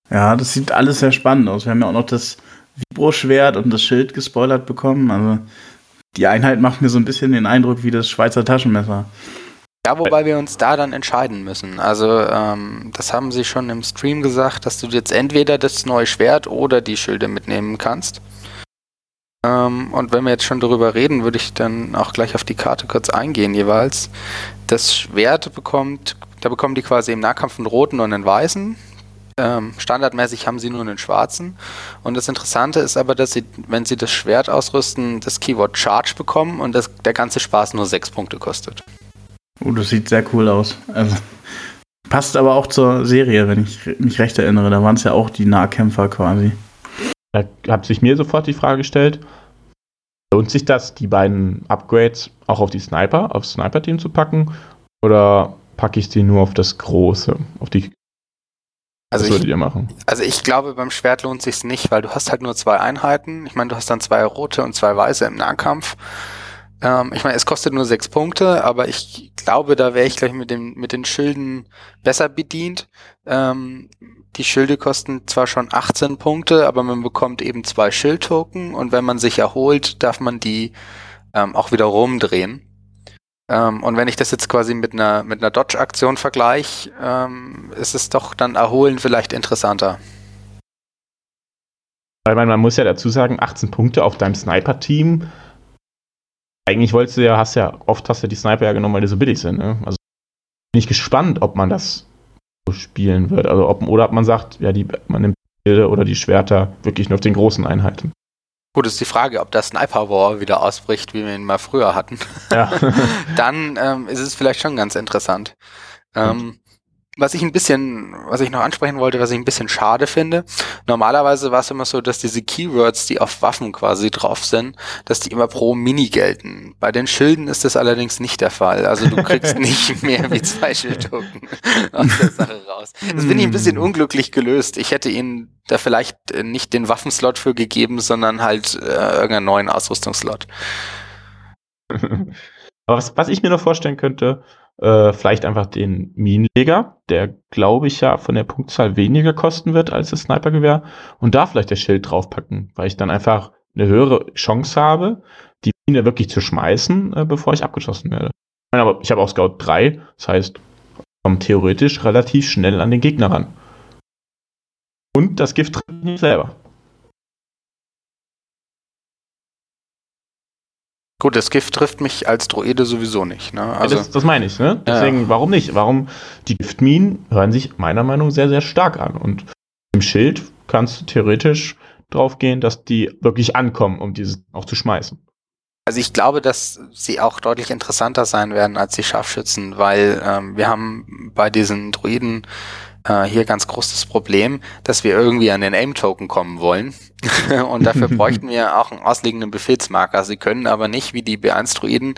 Ja, das sieht alles sehr spannend aus. Wir haben ja auch noch das Vibro-Schwert und das Schild gespoilert bekommen. Also die Einheit macht mir so ein bisschen den Eindruck wie das Schweizer Taschenmesser. Ja, wobei wir uns da dann entscheiden müssen. Also ähm, das haben sie schon im Stream gesagt, dass du jetzt entweder das neue Schwert oder die Schilde mitnehmen kannst. Ähm, und wenn wir jetzt schon darüber reden, würde ich dann auch gleich auf die Karte kurz eingehen jeweils. Das Schwert bekommt, da bekommen die quasi im Nahkampf einen roten und einen weißen. Ähm, standardmäßig haben sie nur einen schwarzen. Und das Interessante ist aber, dass sie, wenn sie das Schwert ausrüsten, das Keyword Charge bekommen und das, der ganze Spaß nur sechs Punkte kostet. Oh, das sieht sehr cool aus. Also, passt aber auch zur Serie, wenn ich mich recht erinnere. Da waren es ja auch die Nahkämpfer quasi. Da hat sich mir sofort die Frage gestellt, lohnt sich das, die beiden Upgrades auch auf die Sniper, aufs Sniper-Team zu packen? Oder packe ich die nur auf das Große, auf die also Was würdet ich, ihr machen? Also ich glaube, beim Schwert lohnt sich nicht, weil du hast halt nur zwei Einheiten. Ich meine, du hast dann zwei rote und zwei weiße im Nahkampf. Ähm, ich meine, es kostet nur sechs Punkte, aber ich glaube, da wäre ich gleich mit, dem, mit den Schilden besser bedient. Ähm, die Schilde kosten zwar schon 18 Punkte, aber man bekommt eben zwei Schildtoken und wenn man sich erholt, darf man die ähm, auch wieder rumdrehen. Ähm, und wenn ich das jetzt quasi mit einer, mit einer Dodge-Aktion vergleiche, ähm, ist es doch dann erholen vielleicht interessanter. Weil man, man muss ja dazu sagen, 18 Punkte auf deinem Sniper-Team. Eigentlich wolltest du ja, hast ja, oft hast du die Sniper ja genommen, weil die so billig sind, ne? Also bin ich gespannt, ob man das spielen wird. Also ob, oder ob man sagt, ja, die, man nimmt die Bilder oder die Schwerter wirklich nur auf den großen Einheiten. Gut, ist die Frage, ob das Sniper War wieder ausbricht, wie wir ihn mal früher hatten. Ja. Dann ähm, ist es vielleicht schon ganz interessant. Ähm, was ich ein bisschen, was ich noch ansprechen wollte, was ich ein bisschen schade finde. Normalerweise war es immer so, dass diese Keywords, die auf Waffen quasi drauf sind, dass die immer pro Mini gelten. Bei den Schilden ist das allerdings nicht der Fall. Also du kriegst nicht mehr wie zwei Schildtoken aus der Sache raus. Das finde ich ein bisschen hm. unglücklich gelöst. Ich hätte ihnen da vielleicht nicht den Waffenslot für gegeben, sondern halt äh, irgendeinen neuen Ausrüstungslot. Aber was, was ich mir noch vorstellen könnte, äh, vielleicht einfach den Minenleger, der glaube ich ja von der Punktzahl weniger kosten wird als das Snipergewehr und da vielleicht das Schild draufpacken, weil ich dann einfach eine höhere Chance habe, die Mine wirklich zu schmeißen, äh, bevor ich abgeschossen werde. Ich, aber ich habe auch Scout 3, das heißt, komme theoretisch relativ schnell an den Gegner ran. Und das Gift trifft nicht selber. Gut, das Gift trifft mich als Droide sowieso nicht. Ne? Also, ja, das, das, meine ich. Ne? Deswegen, ja. warum nicht? Warum? Die Giftminen hören sich meiner Meinung nach sehr, sehr stark an. Und im Schild kannst du theoretisch drauf gehen, dass die wirklich ankommen, um diese auch zu schmeißen. Also ich glaube, dass sie auch deutlich interessanter sein werden als die Scharfschützen, weil ähm, wir haben bei diesen Droiden äh, hier ganz großes Problem, dass wir irgendwie an den Aim-Token kommen wollen. und dafür bräuchten wir auch einen ausliegenden Befehlsmarker. Sie können aber nicht wie die B1-Druiden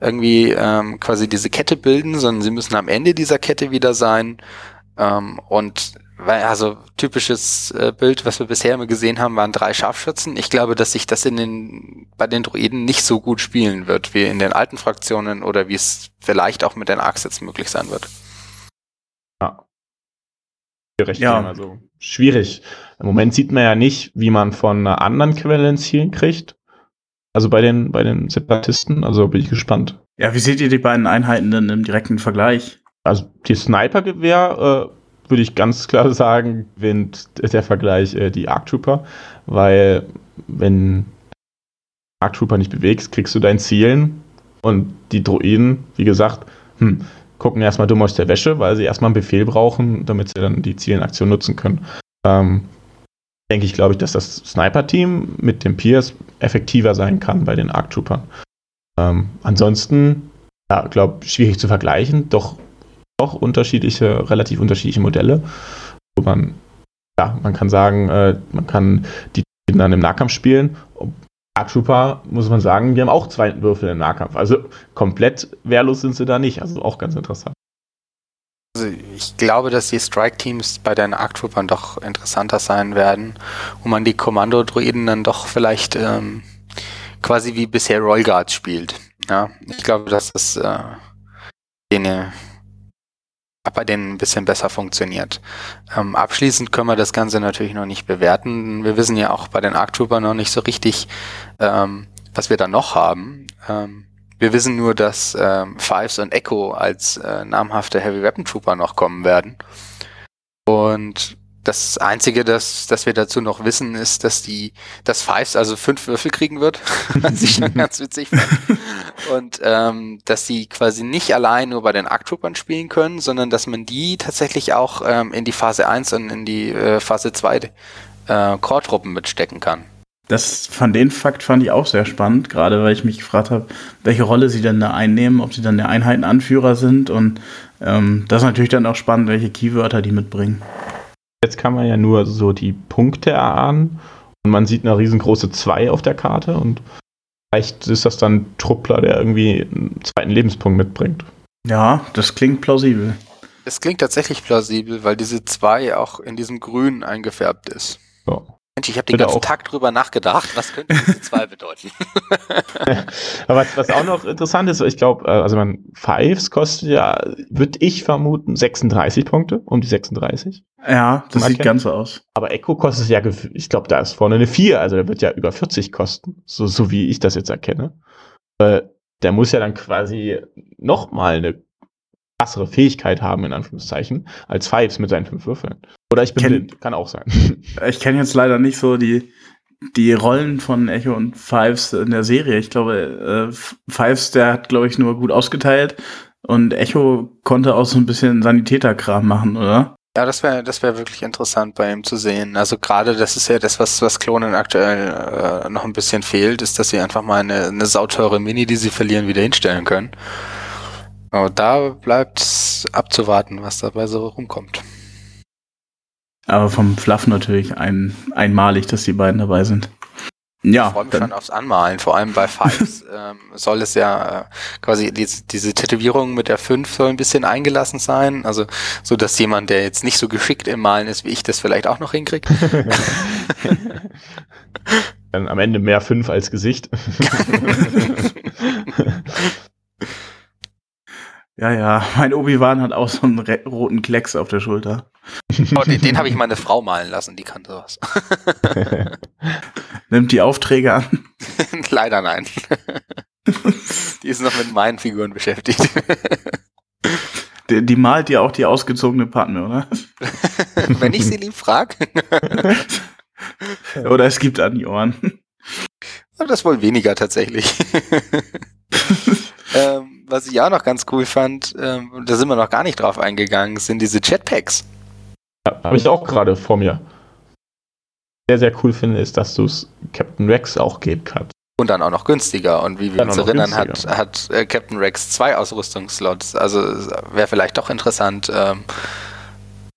irgendwie ähm, quasi diese Kette bilden, sondern sie müssen am Ende dieser Kette wieder sein. Ähm, und weil, also typisches äh, Bild, was wir bisher immer gesehen haben, waren drei Scharfschützen. Ich glaube, dass sich das in den, bei den Druiden nicht so gut spielen wird, wie in den alten Fraktionen oder wie es vielleicht auch mit den Arcs jetzt möglich sein wird. Ja, gerecht ja. Also schwierig. Im Moment sieht man ja nicht, wie man von einer anderen Quelle ins Ziel kriegt. Also bei den, bei den Separatisten, also bin ich gespannt. Ja, wie seht ihr die beiden Einheiten denn im direkten Vergleich? Also die Snipergewehr äh, würde ich ganz klar sagen, gewinnt der Vergleich äh, die Arc Trooper, weil wenn Arc Trooper nicht bewegst, kriegst du dein Zielen und die Droiden, wie gesagt, hm, gucken erstmal dumm aus der Wäsche, weil sie erstmal einen Befehl brauchen, damit sie dann die Zielenaktion nutzen können. Ähm, denke ich, glaube ich, dass das Sniper-Team mit dem Pierce effektiver sein kann bei den Arc Troopern. Ähm, ansonsten, ja, glaube schwierig zu vergleichen, doch auch unterschiedliche, relativ unterschiedliche Modelle, wo man, ja, man kann sagen, äh, man kann die dann im Nahkampf spielen, Trooper, muss man sagen, die haben auch zwei Würfel im Nahkampf. Also komplett wehrlos sind sie da nicht. Also auch ganz interessant. Also ich glaube, dass die Strike-Teams bei den Arc Troopern doch interessanter sein werden und man die Kommando-Druiden dann doch vielleicht ähm, quasi wie bisher Royal Guards spielt. Ja, ich glaube, dass das äh, eine bei denen ein bisschen besser funktioniert. Ähm, abschließend können wir das Ganze natürlich noch nicht bewerten. Wir wissen ja auch bei den Arc Trooper noch nicht so richtig, ähm, was wir da noch haben. Ähm, wir wissen nur, dass ähm, Fives und Echo als äh, namhafte Heavy Weapon Trooper noch kommen werden. Und das Einzige, das, das wir dazu noch wissen, ist, dass die, dass Fives also fünf Würfel kriegen wird, was ich schon ganz witzig fand. Und ähm, dass sie quasi nicht allein nur bei den Arctroopern spielen können, sondern dass man die tatsächlich auch ähm, in die Phase 1 und in die äh, Phase 2 äh, Core-Truppen mitstecken kann. Das von den Fakt fand ich auch sehr spannend, gerade weil ich mich gefragt habe, welche Rolle sie denn da einnehmen, ob sie dann der Einheitenanführer sind und ähm, das ist natürlich dann auch spannend, welche Keywörter die mitbringen. Jetzt kann man ja nur so die Punkte erahnen und man sieht eine riesengroße 2 auf der Karte und vielleicht ist das dann ein Truppler, der irgendwie einen zweiten Lebenspunkt mitbringt. Ja, das klingt plausibel. Es klingt tatsächlich plausibel, weil diese 2 auch in diesem Grün eingefärbt ist. Ja. Mensch, ich habe den ganzen auch. Tag drüber nachgedacht, was könnte diese zwei bedeuten. Aber was, was, auch noch interessant ist, ich glaube, äh, also man Fives kostet ja, würde ich vermuten, 36 Punkte, um die 36. Ja, das sieht ganz so aus. Aber Echo kostet ja, ich glaube, da ist vorne eine 4, also der wird ja über 40 kosten, so, so wie ich das jetzt erkenne. Äh, der muss ja dann quasi nochmal eine krassere Fähigkeit haben, in Anführungszeichen, als Fives mit seinen fünf Würfeln. Oder ich bin kenn, blind, kann auch sein. Ich kenne jetzt leider nicht so die, die Rollen von Echo und Fives in der Serie. Ich glaube, äh, Fives, der hat, glaube ich, nur gut ausgeteilt. Und Echo konnte auch so ein bisschen Sanitäterkram machen, oder? Ja, das wäre das wäre wirklich interessant bei ihm zu sehen. Also gerade das ist ja das, was, was Klonen aktuell äh, noch ein bisschen fehlt, ist, dass sie einfach mal eine, eine sauteure Mini, die sie verlieren, wieder hinstellen können. Aber da bleibt abzuwarten, was dabei so rumkommt. Aber vom Fluff natürlich ein, einmalig, dass die beiden dabei sind. Ja. Ich freue mich schon aufs Anmalen. Vor allem bei Fives ähm, soll es ja äh, quasi diese, diese Tätowierung mit der 5 soll ein bisschen eingelassen sein. Also so, dass jemand, der jetzt nicht so geschickt im Malen ist wie ich, das vielleicht auch noch hinkriegt. Dann am Ende mehr 5 als Gesicht. Ja, ja, mein Obi-Wan hat auch so einen roten Klecks auf der Schulter. Oh, den, den habe ich meine Frau malen lassen, die kann sowas. Nimmt die Aufträge an? Leider nein. die ist noch mit meinen Figuren beschäftigt. Die, die malt ja auch die ausgezogene Partner, oder? Wenn ich sie lieb frage. oder es gibt an die Ohren. Das wohl weniger tatsächlich. ähm, was ich auch noch ganz cool fand, ähm, da sind wir noch gar nicht drauf eingegangen, sind diese Jetpacks. Ja, habe ich auch gerade vor mir. Sehr, sehr cool finde, ist, dass du es Captain Rex auch geben kannst. Und dann auch noch günstiger. Und wie wir dann uns erinnern, hat, hat äh, Captain Rex zwei Ausrüstungsslots. Also wäre vielleicht doch interessant, ähm,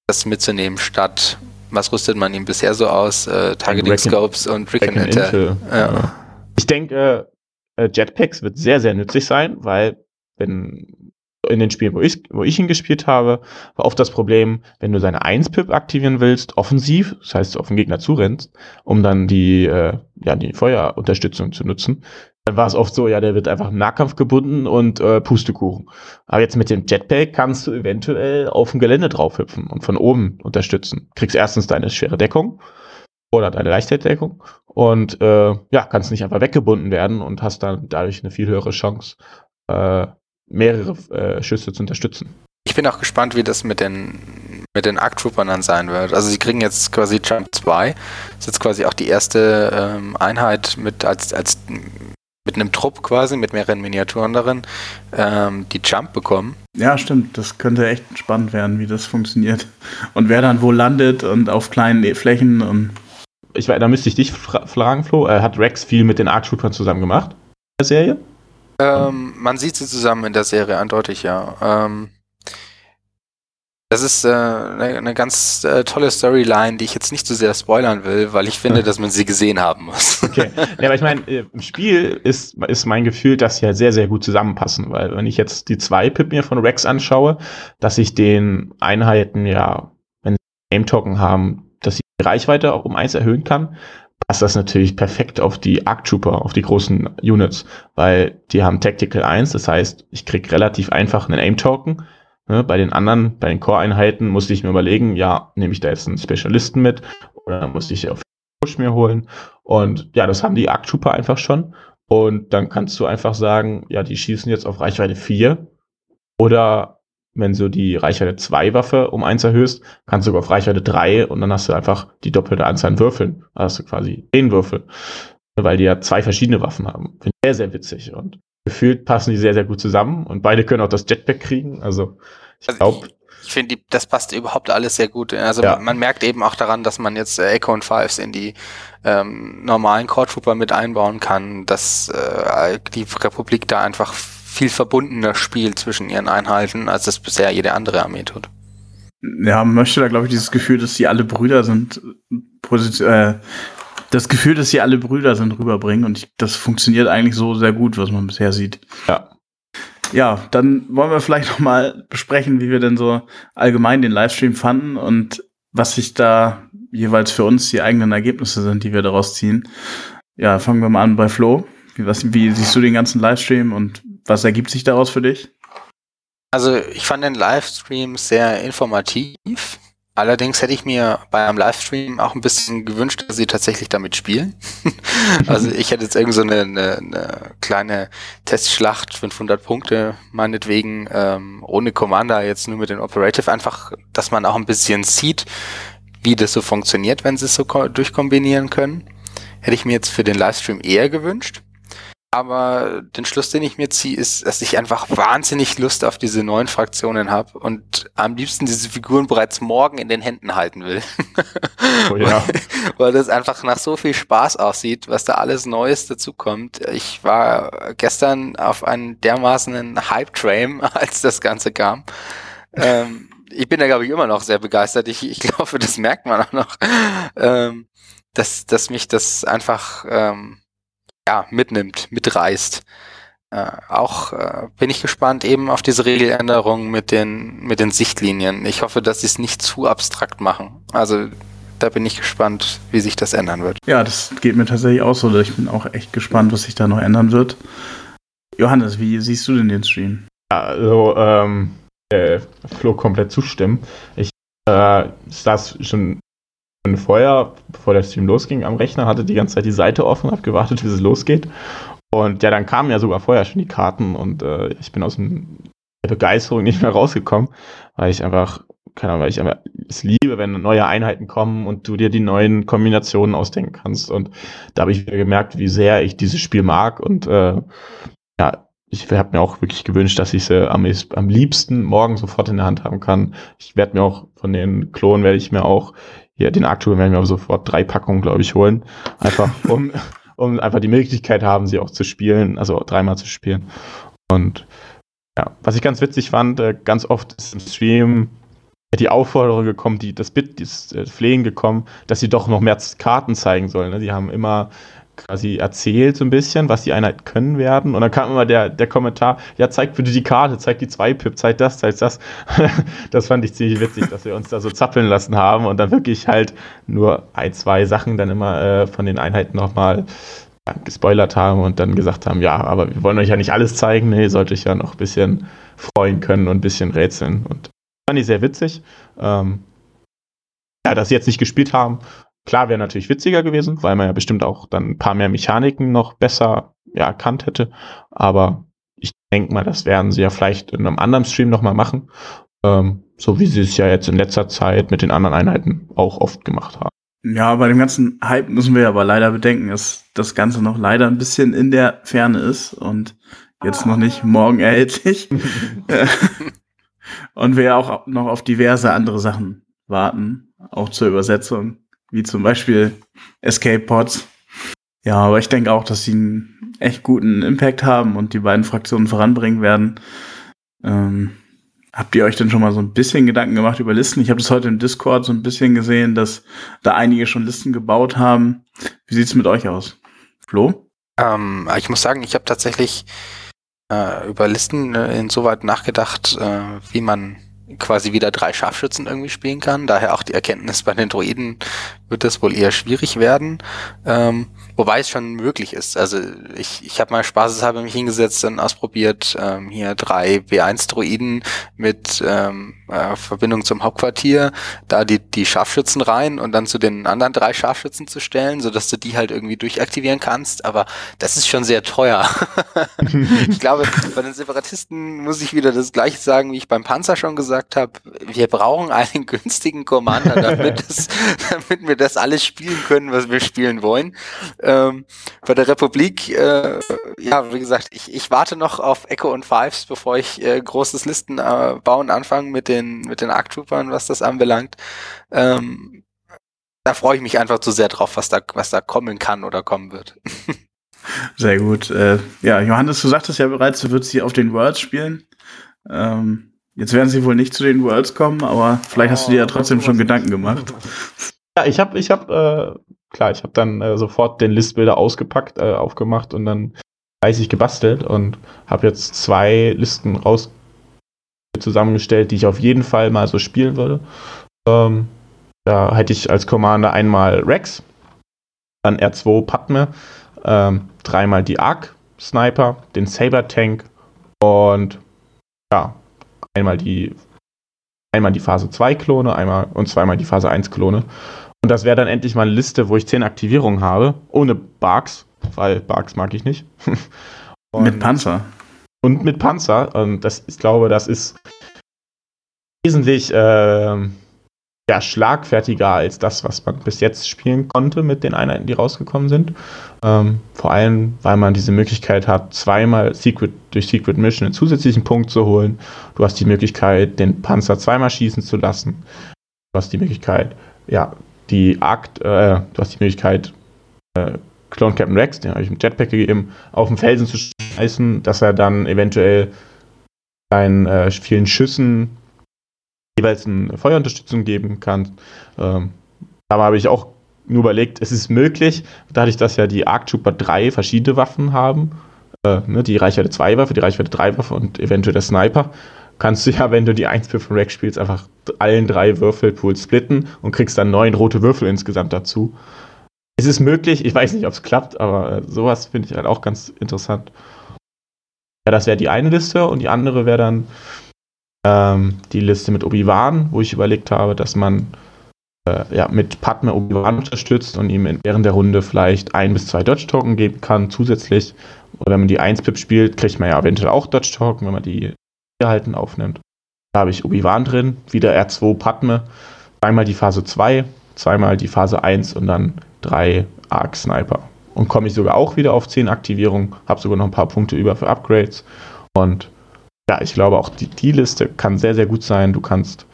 das mitzunehmen, statt, was rüstet man ihm bisher so aus? Äh, Targeting Scopes und and Intel. Ja. Ich denke, äh, Jetpacks wird sehr, sehr nützlich sein, weil wenn in den Spielen, wo ich, wo ich ihn gespielt habe, war oft das Problem, wenn du seine 1-Pip aktivieren willst, offensiv, das heißt auf den Gegner zurennst, um dann die, äh, ja, die Feuerunterstützung zu nutzen, dann war es oft so, ja, der wird einfach im Nahkampf gebunden und äh, Pustekuchen. Aber jetzt mit dem Jetpack kannst du eventuell auf dem Gelände draufhüpfen und von oben unterstützen. Kriegst erstens deine schwere Deckung oder deine Leichtheitsdeckung und äh, ja, kannst nicht einfach weggebunden werden und hast dann dadurch eine viel höhere Chance, äh, mehrere äh, Schüsse zu unterstützen. Ich bin auch gespannt, wie das mit den mit den Arc Troopern dann sein wird. Also sie kriegen jetzt quasi Jump 2. Das ist jetzt quasi auch die erste ähm, Einheit mit als, als mit einem Trupp quasi, mit mehreren Miniaturen darin, ähm, die Jump bekommen. Ja, stimmt. Das könnte echt spannend werden, wie das funktioniert. Und wer dann wo landet und auf kleinen Flächen und. Ich, da müsste ich dich fragen, Flo. Äh, hat Rex viel mit den Arc Troopern zusammen gemacht in der Serie? Ähm, man sieht sie zusammen in der Serie eindeutig, ja. Ähm, das ist äh, eine, eine ganz äh, tolle Storyline, die ich jetzt nicht so sehr spoilern will, weil ich finde, dass man sie gesehen haben muss. Okay. Ja, aber ich meine, äh, im Spiel ist, ist mein Gefühl, dass sie ja sehr, sehr gut zusammenpassen, weil wenn ich jetzt die zwei Pip mir von Rex anschaue, dass ich den Einheiten ja, wenn sie Aim-Token haben, dass sie die Reichweite auch um eins erhöhen kann, passt das natürlich perfekt auf die Arc Trooper, auf die großen Units, weil die haben Tactical 1, das heißt, ich krieg relativ einfach einen Aim-Token. Ne, bei den anderen, bei den Core-Einheiten musste ich mir überlegen, ja, nehme ich da jetzt einen Spezialisten mit oder musste ich auf Push mir holen. Und ja, das haben die Arc Trooper einfach schon. Und dann kannst du einfach sagen, ja, die schießen jetzt auf Reichweite 4 oder wenn du die Reichweite 2 Waffe um 1 erhöhst, kannst du sogar auf Reichweite 3 und dann hast du einfach die doppelte Anzahl an Würfeln. Da hast du quasi 10 Würfel. Weil die ja zwei verschiedene Waffen haben. Finde ich sehr, sehr witzig. Und gefühlt passen die sehr, sehr gut zusammen und beide können auch das Jetpack kriegen. Also ich also glaube. Ich, ich finde, das passt überhaupt alles sehr gut. Also ja. man, man, merkt eben auch daran, dass man jetzt äh, Echo und Fives in die ähm, normalen Core Trooper mit einbauen kann, dass äh, die Republik da einfach viel verbundener Spiel zwischen ihren Einheiten, als das bisher jede andere Armee tut. Ja, man möchte da, glaube ich, dieses Gefühl, dass sie alle Brüder sind, äh, das Gefühl, dass sie alle Brüder sind, rüberbringen. Und ich, das funktioniert eigentlich so sehr gut, was man bisher sieht. Ja. Ja, dann wollen wir vielleicht noch mal besprechen, wie wir denn so allgemein den Livestream fanden und was sich da jeweils für uns die eigenen Ergebnisse sind, die wir daraus ziehen. Ja, fangen wir mal an bei Flo. Wie, was, wie siehst du den ganzen Livestream und was ergibt sich daraus für dich? Also ich fand den Livestream sehr informativ. Allerdings hätte ich mir bei einem Livestream auch ein bisschen gewünscht, dass sie tatsächlich damit spielen. also ich hätte jetzt irgend so eine, eine, eine kleine Testschlacht, 500 Punkte meinetwegen, ähm, ohne Commander, jetzt nur mit den Operative, einfach, dass man auch ein bisschen sieht, wie das so funktioniert, wenn sie es so durchkombinieren können. Hätte ich mir jetzt für den Livestream eher gewünscht. Aber den Schluss, den ich mir ziehe, ist, dass ich einfach wahnsinnig Lust auf diese neuen Fraktionen habe und am liebsten diese Figuren bereits morgen in den Händen halten will. Oh ja. Weil das einfach nach so viel Spaß aussieht, was da alles Neues dazukommt. Ich war gestern auf einen dermaßen Hype-Train, als das Ganze kam. Ähm, ich bin da, glaube ich, immer noch sehr begeistert. Ich, ich glaube, das merkt man auch noch, ähm, dass, dass mich das einfach ähm, ja, mitnimmt, mitreißt. Äh, auch äh, bin ich gespannt eben auf diese Regeländerungen mit den, mit den Sichtlinien. Ich hoffe, dass sie es nicht zu abstrakt machen. Also da bin ich gespannt, wie sich das ändern wird. Ja, das geht mir tatsächlich auch so. Ich bin auch echt gespannt, was sich da noch ändern wird. Johannes, wie siehst du denn den Stream? Also, ähm, äh, Flo komplett zustimmen. Ich äh, saß schon vorher, bevor der Stream losging, am Rechner, hatte die ganze Zeit die Seite offen, habe gewartet, wie es losgeht. Und ja, dann kamen ja sogar vorher schon die Karten und äh, ich bin aus der Begeisterung nicht mehr rausgekommen, weil ich einfach, keine Ahnung, weil ich einfach es liebe, wenn neue Einheiten kommen und du dir die neuen Kombinationen ausdenken kannst. Und da habe ich wieder gemerkt, wie sehr ich dieses Spiel mag und äh, ja, ich habe mir auch wirklich gewünscht, dass ich sie am, am liebsten morgen sofort in der Hand haben kann. Ich werde mir auch von den Klonen werde ich mir auch ja, den aktuellen werden wir aber sofort drei Packungen, glaube ich, holen. Einfach, um, um einfach die Möglichkeit haben, sie auch zu spielen, also dreimal zu spielen. Und ja, was ich ganz witzig fand, äh, ganz oft ist im Stream die Aufforderung gekommen, die, das Bit, das äh, Flehen gekommen, dass sie doch noch mehr Karten zeigen sollen. Ne? Die haben immer quasi erzählt so ein bisschen, was die Einheiten können werden. Und dann kam immer der, der Kommentar, ja, zeigt bitte die Karte, zeigt die 2-Pip, zeigt das, zeigt das. das fand ich ziemlich witzig, dass wir uns da so zappeln lassen haben und dann wirklich halt nur ein, zwei Sachen dann immer äh, von den Einheiten nochmal ja, gespoilert haben und dann gesagt haben, ja, aber wir wollen euch ja nicht alles zeigen, nee, sollte ich ja noch ein bisschen freuen können und ein bisschen rätseln. Und fand ich sehr witzig. Ähm, ja, dass sie jetzt nicht gespielt haben, Klar wäre natürlich witziger gewesen, weil man ja bestimmt auch dann ein paar mehr Mechaniken noch besser ja, erkannt hätte. Aber ich denke mal, das werden sie ja vielleicht in einem anderen Stream nochmal machen. Ähm, so wie sie es ja jetzt in letzter Zeit mit den anderen Einheiten auch oft gemacht haben. Ja, bei dem ganzen Hype müssen wir aber leider bedenken, dass das Ganze noch leider ein bisschen in der Ferne ist und jetzt noch nicht morgen erhältlich. und wir auch noch auf diverse andere Sachen warten, auch zur Übersetzung wie zum Beispiel Escape Pods. Ja, aber ich denke auch, dass sie einen echt guten Impact haben und die beiden Fraktionen voranbringen werden. Ähm, habt ihr euch denn schon mal so ein bisschen Gedanken gemacht über Listen? Ich habe das heute im Discord so ein bisschen gesehen, dass da einige schon Listen gebaut haben. Wie sieht's mit euch aus? Flo? Ähm, ich muss sagen, ich habe tatsächlich äh, über Listen äh, insoweit nachgedacht, äh, wie man quasi wieder drei Scharfschützen irgendwie spielen kann. Daher auch die Erkenntnis bei den Droiden wird das wohl eher schwierig werden. Ähm, wobei es schon möglich ist. Also ich, ich habe mal spaßeshalber mich hingesetzt und ausprobiert, ähm, hier drei B1-Droiden mit ähm, äh, Verbindung zum Hauptquartier, da die, die Scharfschützen rein und dann zu den anderen drei Scharfschützen zu stellen, sodass du die halt irgendwie durchaktivieren kannst. Aber das ist schon sehr teuer. ich glaube, bei den Separatisten muss ich wieder das gleiche sagen, wie ich beim Panzer schon gesagt habe. Wir brauchen einen günstigen Commander, damit, es, damit wir das alles spielen können, was wir spielen wollen. Ähm, bei der Republik, äh, ja, wie gesagt, ich, ich warte noch auf Echo und Fives, bevor ich äh, großes Listen äh, bauen anfange mit den, mit den Arc Troopern, was das anbelangt. Ähm, da freue ich mich einfach zu sehr drauf, was da, was da kommen kann oder kommen wird. Sehr gut. Äh, ja, Johannes, du sagtest ja bereits, du würdest sie auf den Worlds spielen. Ähm, jetzt werden sie wohl nicht zu den Worlds kommen, aber vielleicht hast du dir ja trotzdem schon Gedanken gemacht. Ja, ich habe, ich habe, äh, klar, ich habe dann äh, sofort den Listbilder ausgepackt, äh, aufgemacht und dann fleißig gebastelt und habe jetzt zwei Listen raus zusammengestellt, die ich auf jeden Fall mal so spielen würde. Ähm, da hätte ich als Commander einmal Rex, dann R2 Padme, ähm, dreimal die Arc Sniper, den Saber Tank und ja, einmal die einmal die Phase 2 Klone, einmal und zweimal die Phase 1 Klone. Und das wäre dann endlich mal eine Liste, wo ich 10 Aktivierungen habe, ohne Bugs, weil Bugs mag ich nicht. mit Panzer. Und mit Panzer. Und das, ich glaube, das ist wesentlich, äh, ja, schlagfertiger als das, was man bis jetzt spielen konnte mit den Einheiten, die rausgekommen sind. Ähm, vor allem, weil man diese Möglichkeit hat, zweimal Secret, durch Secret Mission einen zusätzlichen Punkt zu holen. Du hast die Möglichkeit, den Panzer zweimal schießen zu lassen. Du hast die Möglichkeit, ja, die Akt, äh, du hast die Möglichkeit, äh, Clone Captain Rex, den habe ich mit Jetpack gegeben, auf den Felsen zu schmeißen, dass er dann eventuell deinen äh, vielen Schüssen jeweils eine Feuerunterstützung geben kann. Ähm, aber habe ich auch nur überlegt, es ist möglich, dadurch, dass ja die Arc Trooper 3 verschiedene Waffen haben, äh, ne, die Reichweite 2 Waffe, die Reichweite 3 Waffe und eventuell der Sniper, kannst du ja, wenn du die 1 von Rack spielst, einfach allen drei Würfelpools splitten und kriegst dann neun rote Würfel insgesamt dazu. Es ist möglich, ich weiß nicht, ob es klappt, aber äh, sowas finde ich halt auch ganz interessant. Ja, das wäre die eine Liste und die andere wäre dann ähm, die Liste mit Obi-Wan, wo ich überlegt habe, dass man äh, ja, mit Padme Obi-Wan unterstützt und ihm während der Runde vielleicht ein bis zwei Dodge-Token geben kann, zusätzlich. Oder wenn man die 1-Pip spielt, kriegt man ja eventuell auch Dodge-Token, wenn man die Halten aufnimmt. Da habe ich Obi-Wan drin, wieder R2 Padme, zweimal die Phase 2, zweimal die Phase 1 und dann drei Arc-Sniper. Und komme ich sogar auch wieder auf 10 Aktivierungen, habe sogar noch ein paar Punkte über für Upgrades. Und ja, ich glaube auch die, die Liste kann sehr, sehr gut sein. Du kannst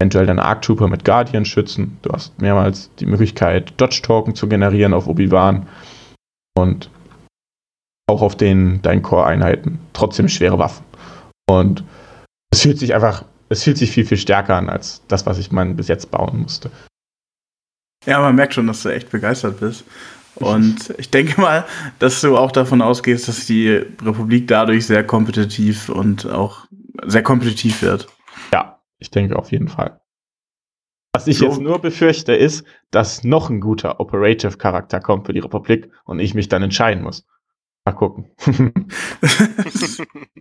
eventuell deinen Arc Trooper mit Guardian schützen. Du hast mehrmals die Möglichkeit, Dodge-Token zu generieren auf Obi-Wan. Und auch auf den deinen Core-Einheiten. Trotzdem schwere Waffen. Und es fühlt sich einfach, es fühlt sich viel, viel stärker an als das, was ich man bis jetzt bauen musste. Ja, man merkt schon, dass du echt begeistert bist. Und ich denke mal, dass du auch davon ausgehst, dass die Republik dadurch sehr kompetitiv und auch sehr kompetitiv wird. Ja, ich denke auf jeden Fall. Was ich so. jetzt nur befürchte, ist, dass noch ein guter Operative-Charakter kommt für die Republik und ich mich dann entscheiden muss. Mal gucken.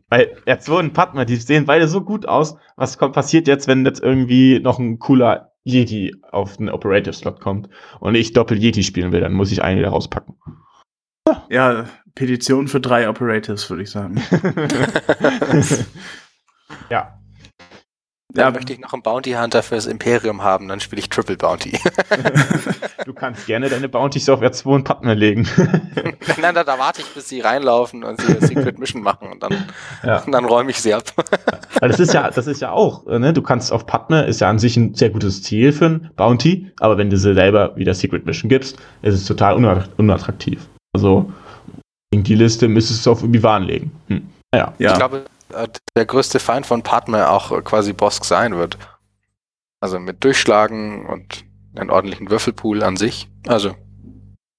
Weil R2 und Padma, die sehen beide so gut aus. Was kommt, passiert jetzt, wenn jetzt irgendwie noch ein cooler Yeti auf den Operative-Slot kommt und ich Doppel-Yeti spielen will, dann muss ich einen wieder rauspacken. Ja, Petition für drei Operatives, würde ich sagen. ja. Dann ja. möchte ich noch einen Bounty Hunter fürs Imperium haben, dann spiele ich Triple Bounty. du kannst gerne deine Bounties auf R2 und Partner legen. nein, nein, da, warte ich, bis sie reinlaufen und sie eine Secret Mission machen und dann, ja. dann räume ich sie ab. Weil das ist ja, das ist ja auch, ne? Du kannst auf Partner, ist ja an sich ein sehr gutes Ziel für ein Bounty, aber wenn du sie selber wieder Secret Mission gibst, ist es total unattraktiv. Also, in die Liste müsstest du es auf Obi-Wan legen. Hm. Naja. Ja. Ich glaube, äh, der größte Feind von Padme auch äh, quasi Bosk sein wird. Also mit Durchschlagen und einen ordentlichen Würfelpool an sich. Also.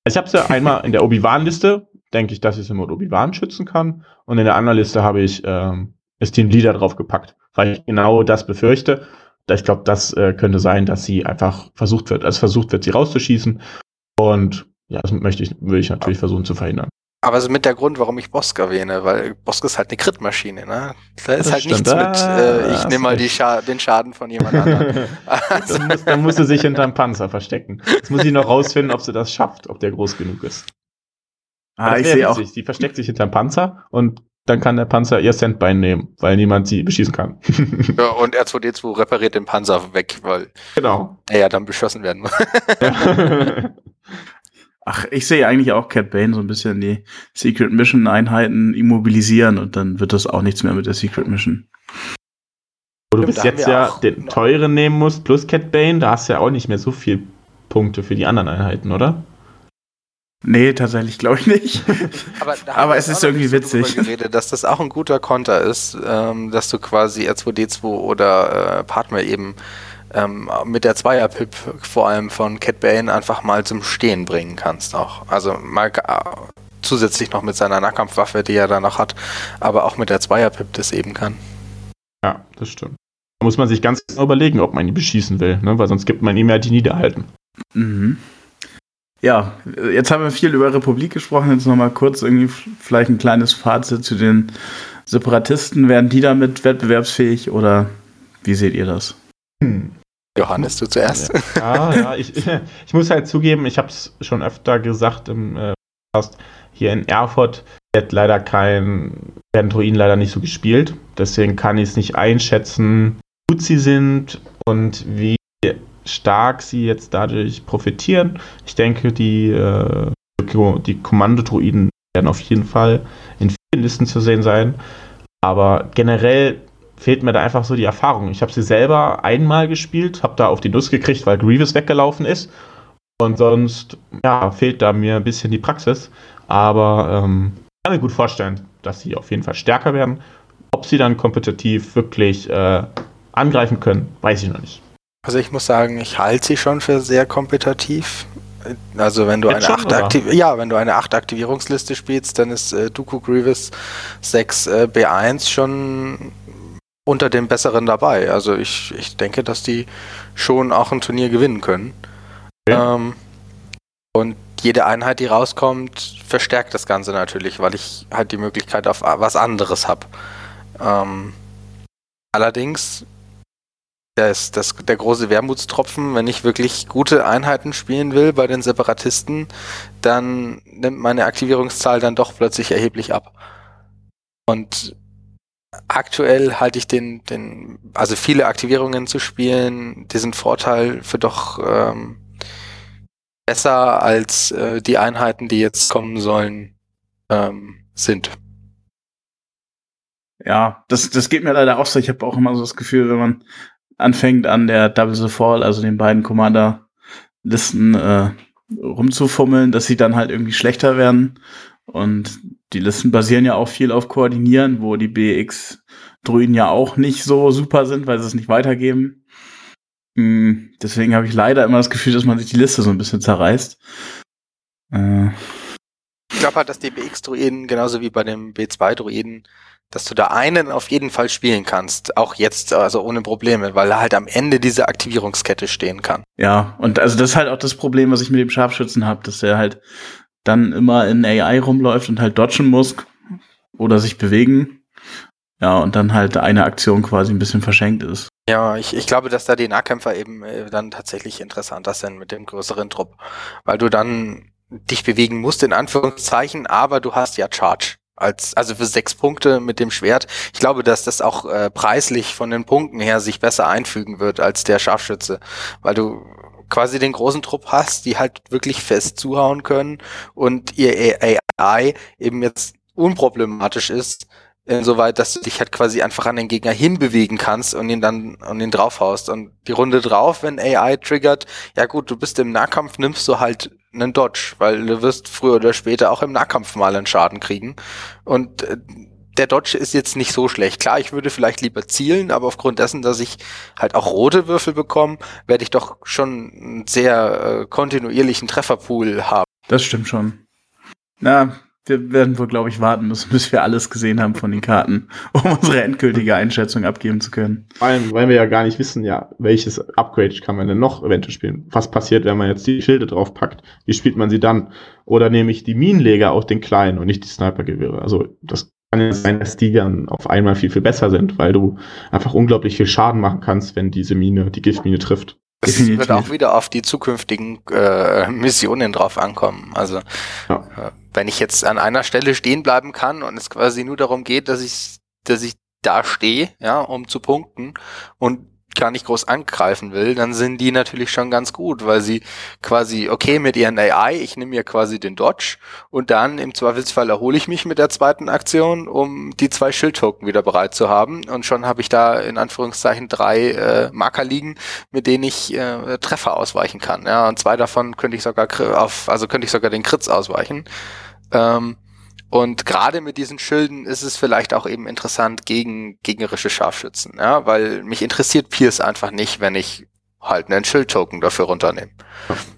Ich habe es ja einmal in der Obi-Wan-Liste, denke ich, dass ich es mit Obi-Wan schützen kann. Und in der anderen Liste habe ich ähm, das Team Leader drauf gepackt, weil ich genau das befürchte. Ich glaube, das äh, könnte sein, dass sie einfach versucht wird, also versucht wird, sie rauszuschießen. Und ja, das möchte ich, würde ich natürlich versuchen zu verhindern. Aber es ist mit der Grund, warum ich Bosk erwähne, weil Bosk ist halt eine Crit-Maschine, ne? Da ist das halt stimmt. nichts mit, äh, ich nehme mal Scha den Schaden von jemand anderem. also. dann, muss, dann muss sie sich hinterm Panzer verstecken. Jetzt muss ich noch rausfinden, ob sie das schafft, ob der groß genug ist. Ah, ich sehe auch. Sie versteckt sich hinterm Panzer und dann kann der Panzer ihr Sandbein nehmen, weil niemand sie beschießen kann. ja, und R2D2 repariert den Panzer weg, weil genau. er ja dann beschossen werden muss. Ach, ich sehe eigentlich auch Cat Bane so ein bisschen die Secret Mission Einheiten immobilisieren und dann wird das auch nichts mehr mit der Secret Mission. Wo du bis jetzt ja den teuren nehmen musst plus Cat Bane, da hast du ja auch nicht mehr so viel Punkte für die anderen Einheiten, oder? Nee, tatsächlich glaube ich nicht. Aber, Aber es ist irgendwie witzig. Geredet, dass das auch ein guter Konter ist, ähm, dass du quasi R2D2 oder äh, Partner eben ähm, mit der Zweier-Pip vor allem von Cat Bane einfach mal zum Stehen bringen kannst auch. Also mal äh, zusätzlich noch mit seiner Nahkampfwaffe, die er da noch hat, aber auch mit der Zweier-Pip das eben kann. Ja, das stimmt. Da muss man sich ganz genau überlegen, ob man ihn beschießen will, ne? weil sonst gibt man ihm ja die Niederhalten. Mhm. Ja, jetzt haben wir viel über Republik gesprochen. Jetzt nochmal kurz irgendwie vielleicht ein kleines Fazit zu den Separatisten. Werden die damit wettbewerbsfähig oder wie seht ihr das? Hm. Johannes, du zuerst. Ja, ja, ich, ich muss halt zugeben, ich habe es schon öfter gesagt im äh, Podcast, hier in Erfurt wird leider kein, werden Druiden leider nicht so gespielt. Deswegen kann ich es nicht einschätzen, wie gut sie sind und wie stark sie jetzt dadurch profitieren. Ich denke, die, äh, die Kommandodruiden werden auf jeden Fall in vielen Listen zu sehen sein. Aber generell fehlt mir da einfach so die Erfahrung. Ich habe sie selber einmal gespielt, habe da auf die Nuss gekriegt, weil Grievous weggelaufen ist. Und sonst, ja, fehlt da mir ein bisschen die Praxis. Aber ähm, kann mir gut vorstellen, dass sie auf jeden Fall stärker werden. Ob sie dann kompetitiv wirklich äh, angreifen können, weiß ich noch nicht. Also ich muss sagen, ich halte sie schon für sehr kompetitiv. Also wenn du Jetzt eine schon, 8 ja, wenn du eine 8 Aktivierungsliste spielst, dann ist äh, Dooku Grievous 6 äh, B1 schon unter den besseren dabei. Also ich, ich denke, dass die schon auch ein Turnier gewinnen können. Okay. Ähm, und jede Einheit, die rauskommt, verstärkt das Ganze natürlich, weil ich halt die Möglichkeit auf was anderes habe. Ähm, allerdings das, das, der große Wermutstropfen, wenn ich wirklich gute Einheiten spielen will bei den Separatisten, dann nimmt meine Aktivierungszahl dann doch plötzlich erheblich ab. Und aktuell halte ich den, den, also viele Aktivierungen zu spielen, diesen Vorteil für doch ähm, besser als äh, die Einheiten, die jetzt kommen sollen, ähm, sind. Ja, das, das geht mir leider auch so. Ich habe auch immer so das Gefühl, wenn man anfängt an der Double the Fall, also den beiden Commander-Listen äh, rumzufummeln, dass sie dann halt irgendwie schlechter werden. Und die Listen basieren ja auch viel auf Koordinieren, wo die BX-Druiden ja auch nicht so super sind, weil sie es nicht weitergeben. Mhm, deswegen habe ich leider immer das Gefühl, dass man sich die Liste so ein bisschen zerreißt. Äh. Ich glaube halt, dass die BX-Druiden genauso wie bei dem B2-Druiden dass du da einen auf jeden Fall spielen kannst, auch jetzt, also ohne Probleme, weil er halt am Ende dieser Aktivierungskette stehen kann. Ja, und also das ist halt auch das Problem, was ich mit dem Scharfschützen habe, dass er halt dann immer in AI rumläuft und halt dodgen muss oder sich bewegen. Ja, und dann halt eine Aktion quasi ein bisschen verschenkt ist. Ja, ich, ich glaube, dass da die Nahkämpfer eben äh, dann tatsächlich interessanter sind mit dem größeren Trupp, weil du dann dich bewegen musst, in Anführungszeichen, aber du hast ja Charge als also für sechs Punkte mit dem Schwert. Ich glaube, dass das auch äh, preislich von den Punkten her sich besser einfügen wird als der Scharfschütze, weil du quasi den großen Trupp hast, die halt wirklich fest zuhauen können und ihr AI eben jetzt unproblematisch ist, insoweit, dass du dich halt quasi einfach an den Gegner hinbewegen kannst und ihn dann und ihn draufhaust. Und die Runde drauf, wenn AI triggert, ja gut, du bist im Nahkampf, nimmst du halt einen Dodge, weil du wirst früher oder später auch im Nahkampf mal einen Schaden kriegen. Und äh, der Dodge ist jetzt nicht so schlecht. Klar, ich würde vielleicht lieber zielen, aber aufgrund dessen, dass ich halt auch rote Würfel bekomme, werde ich doch schon einen sehr äh, kontinuierlichen Trefferpool haben. Das stimmt schon. Na, wir werden wohl, glaube ich, warten müssen, bis wir alles gesehen haben von den Karten, um unsere endgültige Einschätzung abgeben zu können. Vor allem, weil wir ja gar nicht wissen, ja, welches Upgrade kann man denn noch eventuell spielen? Was passiert, wenn man jetzt die Schilde draufpackt? Wie spielt man sie dann? Oder nehme ich die Minenleger auf den kleinen und nicht die Snipergewehre? Also, das kann ja sein, dass die dann auf einmal viel, viel besser sind, weil du einfach unglaublich viel Schaden machen kannst, wenn diese Mine, die Giftmine trifft. Es wird auch wieder auf die zukünftigen äh, Missionen drauf ankommen. Also ja. äh, wenn ich jetzt an einer Stelle stehen bleiben kann und es quasi nur darum geht, dass ich, dass ich da stehe, ja, um zu punkten und gar nicht groß angreifen will, dann sind die natürlich schon ganz gut, weil sie quasi, okay, mit ihren AI, ich nehme mir quasi den Dodge und dann im Zweifelsfall erhole ich mich mit der zweiten Aktion, um die zwei Schildtoken wieder bereit zu haben und schon habe ich da in Anführungszeichen drei äh, Marker liegen, mit denen ich äh, Treffer ausweichen kann, ja, und zwei davon könnte ich sogar auf, also könnte ich sogar den Kritz ausweichen. Ähm, und gerade mit diesen Schilden ist es vielleicht auch eben interessant gegen gegnerische Scharfschützen, ja, weil mich interessiert Pierce einfach nicht, wenn ich halt einen Schildtoken dafür runternehme.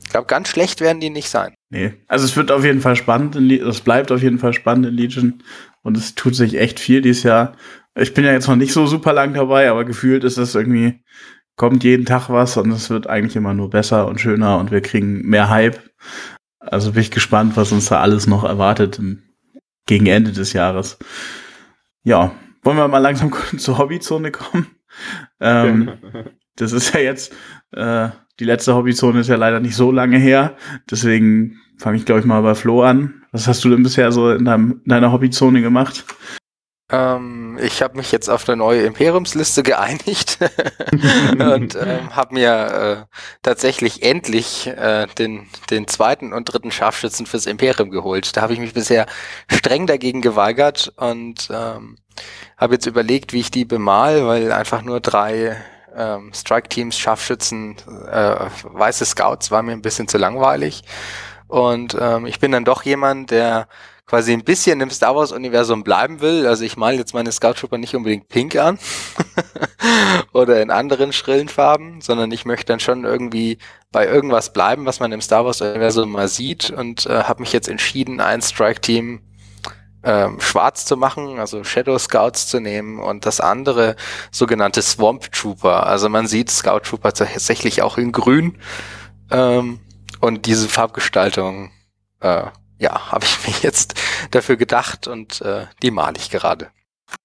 Ich glaube, ganz schlecht werden die nicht sein. Nee, also es wird auf jeden Fall spannend, es bleibt auf jeden Fall spannend in Legion und es tut sich echt viel dieses Jahr. Ich bin ja jetzt noch nicht so super lang dabei, aber gefühlt ist das irgendwie, kommt jeden Tag was und es wird eigentlich immer nur besser und schöner und wir kriegen mehr Hype. Also bin ich gespannt, was uns da alles noch erwartet im gegen Ende des Jahres. Ja, wollen wir mal langsam zur Hobbyzone kommen? Ähm, das ist ja jetzt, äh, die letzte Hobbyzone ist ja leider nicht so lange her. Deswegen fange ich, glaube ich, mal bei Flo an. Was hast du denn bisher so in, deinem, in deiner Hobbyzone gemacht? Ähm, ich habe mich jetzt auf eine neue Imperiumsliste geeinigt und ähm, habe mir äh, tatsächlich endlich äh, den, den zweiten und dritten Scharfschützen fürs Imperium geholt. Da habe ich mich bisher streng dagegen geweigert und ähm, habe jetzt überlegt, wie ich die bemal, weil einfach nur drei ähm, Strike-Teams, Scharfschützen, äh, weiße Scouts war mir ein bisschen zu langweilig. Und ähm, ich bin dann doch jemand, der quasi ein bisschen im Star Wars Universum bleiben will. Also ich male jetzt meine Scout Trooper nicht unbedingt pink an oder in anderen schrillen Farben, sondern ich möchte dann schon irgendwie bei irgendwas bleiben, was man im Star Wars Universum mal sieht und äh, habe mich jetzt entschieden, ein Strike Team ähm, schwarz zu machen, also Shadow Scouts zu nehmen und das andere sogenannte Swamp Trooper. Also man sieht Scout Trooper tatsächlich auch in grün ähm, und diese Farbgestaltung äh, ja, habe ich mir jetzt dafür gedacht und äh, die male ich gerade.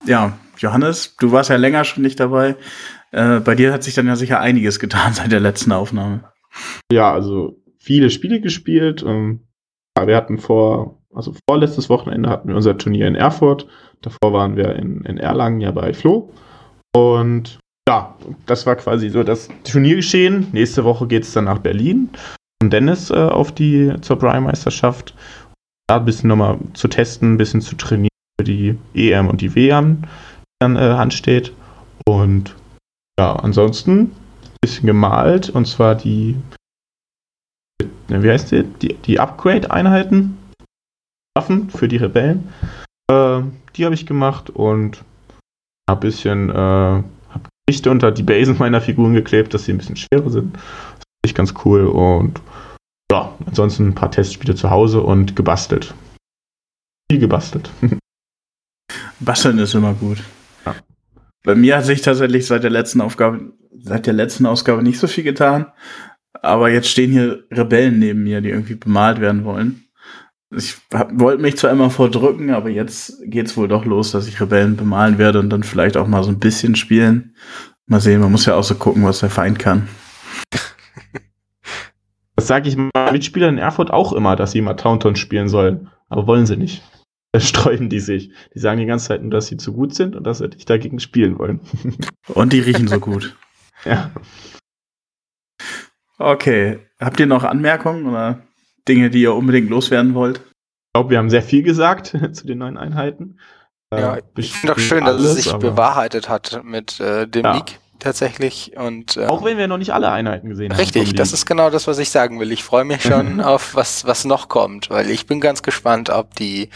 Ja, Johannes, du warst ja länger schon nicht dabei. Äh, bei dir hat sich dann ja sicher einiges getan seit der letzten Aufnahme. Ja, also viele Spiele gespielt. Ähm, wir hatten vor, also vorletztes Wochenende hatten wir unser Turnier in Erfurt. Davor waren wir in, in Erlangen ja bei Flo. Und ja, das war quasi so das Turniergeschehen. Nächste Woche geht es dann nach Berlin und Dennis äh, auf die zur Prime-Meisterschaft da ein bisschen nochmal zu testen, ein bisschen zu trainieren für die EM und die WM, die dann äh, ansteht. Und ja, ansonsten ein bisschen gemalt und zwar die, wie heißt die? Die, die Upgrade-Einheiten, Waffen für die Rebellen. Äh, die habe ich gemacht und ein bisschen, äh, habe Geschichte unter die Basen meiner Figuren geklebt, dass sie ein bisschen schwerer sind. Das finde ich ganz cool und ja, ansonsten ein paar Testspiele zu Hause und gebastelt. Viel gebastelt. Basteln ist immer gut. Ja. Bei mir hat sich tatsächlich seit der letzten Aufgabe, seit der letzten Ausgabe nicht so viel getan. Aber jetzt stehen hier Rebellen neben mir, die irgendwie bemalt werden wollen. Ich wollte mich zwar immer vordrücken, aber jetzt geht's wohl doch los, dass ich Rebellen bemalen werde und dann vielleicht auch mal so ein bisschen spielen. Mal sehen, man muss ja auch so gucken, was der Feind kann. Das sage ich meinen Mitspielern in Erfurt auch immer, dass sie mal Taunton spielen sollen. Aber wollen sie nicht. Da sträuben die sich. Die sagen die ganze Zeit nur, dass sie zu gut sind und dass sie nicht dagegen spielen wollen. Und die riechen so gut. ja. Okay. Habt ihr noch Anmerkungen oder Dinge, die ihr unbedingt loswerden wollt? Ich glaube, wir haben sehr viel gesagt zu den neuen Einheiten. Ja, ich finde doch schön, alles, dass es sich bewahrheitet hat mit äh, dem ja. Leak tatsächlich. Und, ähm, Auch wenn wir noch nicht alle Einheiten gesehen richtig, haben. Richtig, das ist genau das, was ich sagen will. Ich freue mich schon auf was, was noch kommt, weil ich bin ganz gespannt, ob die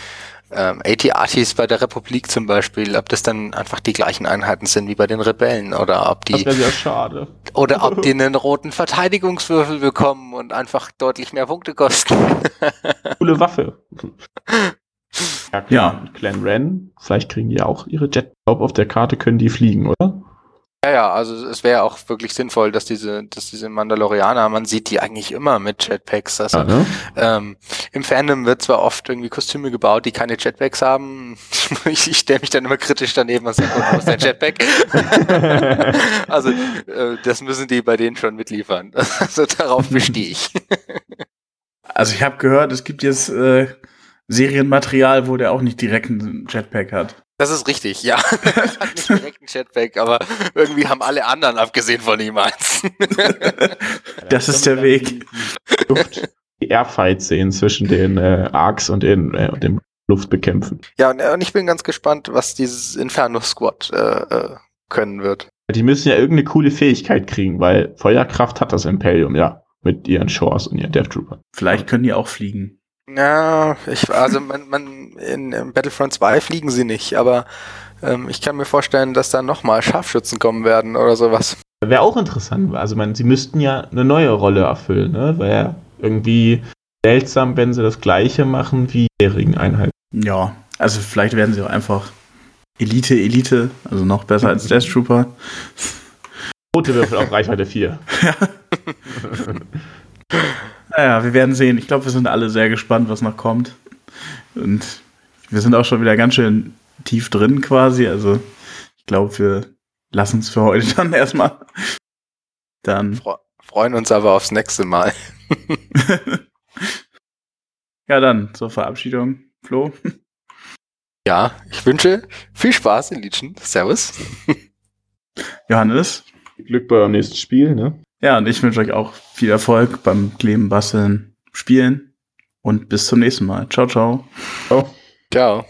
ähm, AT-Artis bei der Republik zum Beispiel, ob das dann einfach die gleichen Einheiten sind wie bei den Rebellen oder ob die. Das wäre sehr schade. Oder ob die einen roten Verteidigungswürfel bekommen und einfach deutlich mehr Punkte kosten. Coole Waffe. Ja, ja. Clan Ren, vielleicht kriegen die auch ihre Jet. Ich glaube, auf der Karte können die fliegen, oder? Ja, ja, also es wäre auch wirklich sinnvoll, dass diese, dass diese Mandalorianer, man sieht die eigentlich immer mit Jetpacks. Also ähm, im Fandom wird zwar oft irgendwie Kostüme gebaut, die keine Jetpacks haben. ich, ich stelle mich dann immer kritisch daneben und sage, wo ist dein Jetpack? also äh, das müssen die bei denen schon mitliefern. Also darauf bestehe ich. also ich habe gehört, es gibt jetzt äh, Serienmaterial, wo der auch nicht direkt einen Jetpack hat. Das ist richtig, ja. Er hat nicht direkt einen Jetpack, aber irgendwie haben alle anderen abgesehen von ihm eins. das ist der Weg. Die Airfights sehen zwischen den äh, Arcs und den, äh, dem Luftbekämpfen. Ja, und, und, ich bin ganz gespannt, was dieses Inferno Squad äh, äh, können wird. Die müssen ja irgendeine coole Fähigkeit kriegen, weil Feuerkraft hat das Imperium, ja. Mit ihren Shores und ihren Death Trooper. Vielleicht können die auch fliegen. Ja, ich, also man, man in, in Battlefront 2 fliegen sie nicht, aber ähm, ich kann mir vorstellen, dass da nochmal Scharfschützen kommen werden oder sowas. Wäre auch interessant. Also man, sie müssten ja eine neue Rolle erfüllen, ne? Wäre irgendwie seltsam, wenn sie das gleiche machen wie die jährigen Einheiten. Ja, also vielleicht werden sie auch einfach Elite, Elite, also noch besser als Death Trooper. Rote Würfel auf Reichweite 4. ja. Naja, wir werden sehen. Ich glaube, wir sind alle sehr gespannt, was noch kommt. Und wir sind auch schon wieder ganz schön tief drin quasi. Also ich glaube, wir lassen es für heute dann erstmal. Dann. Fre freuen uns aber aufs nächste Mal. ja, dann zur Verabschiedung, Flo. Ja, ich wünsche viel Spaß in Legion. Servus. Johannes. Glück bei eurem nächsten Spiel, ne? Ja, und ich wünsche euch auch viel Erfolg beim Kleben, Basteln, Spielen und bis zum nächsten Mal. Ciao, ciao. Ciao. Ciao.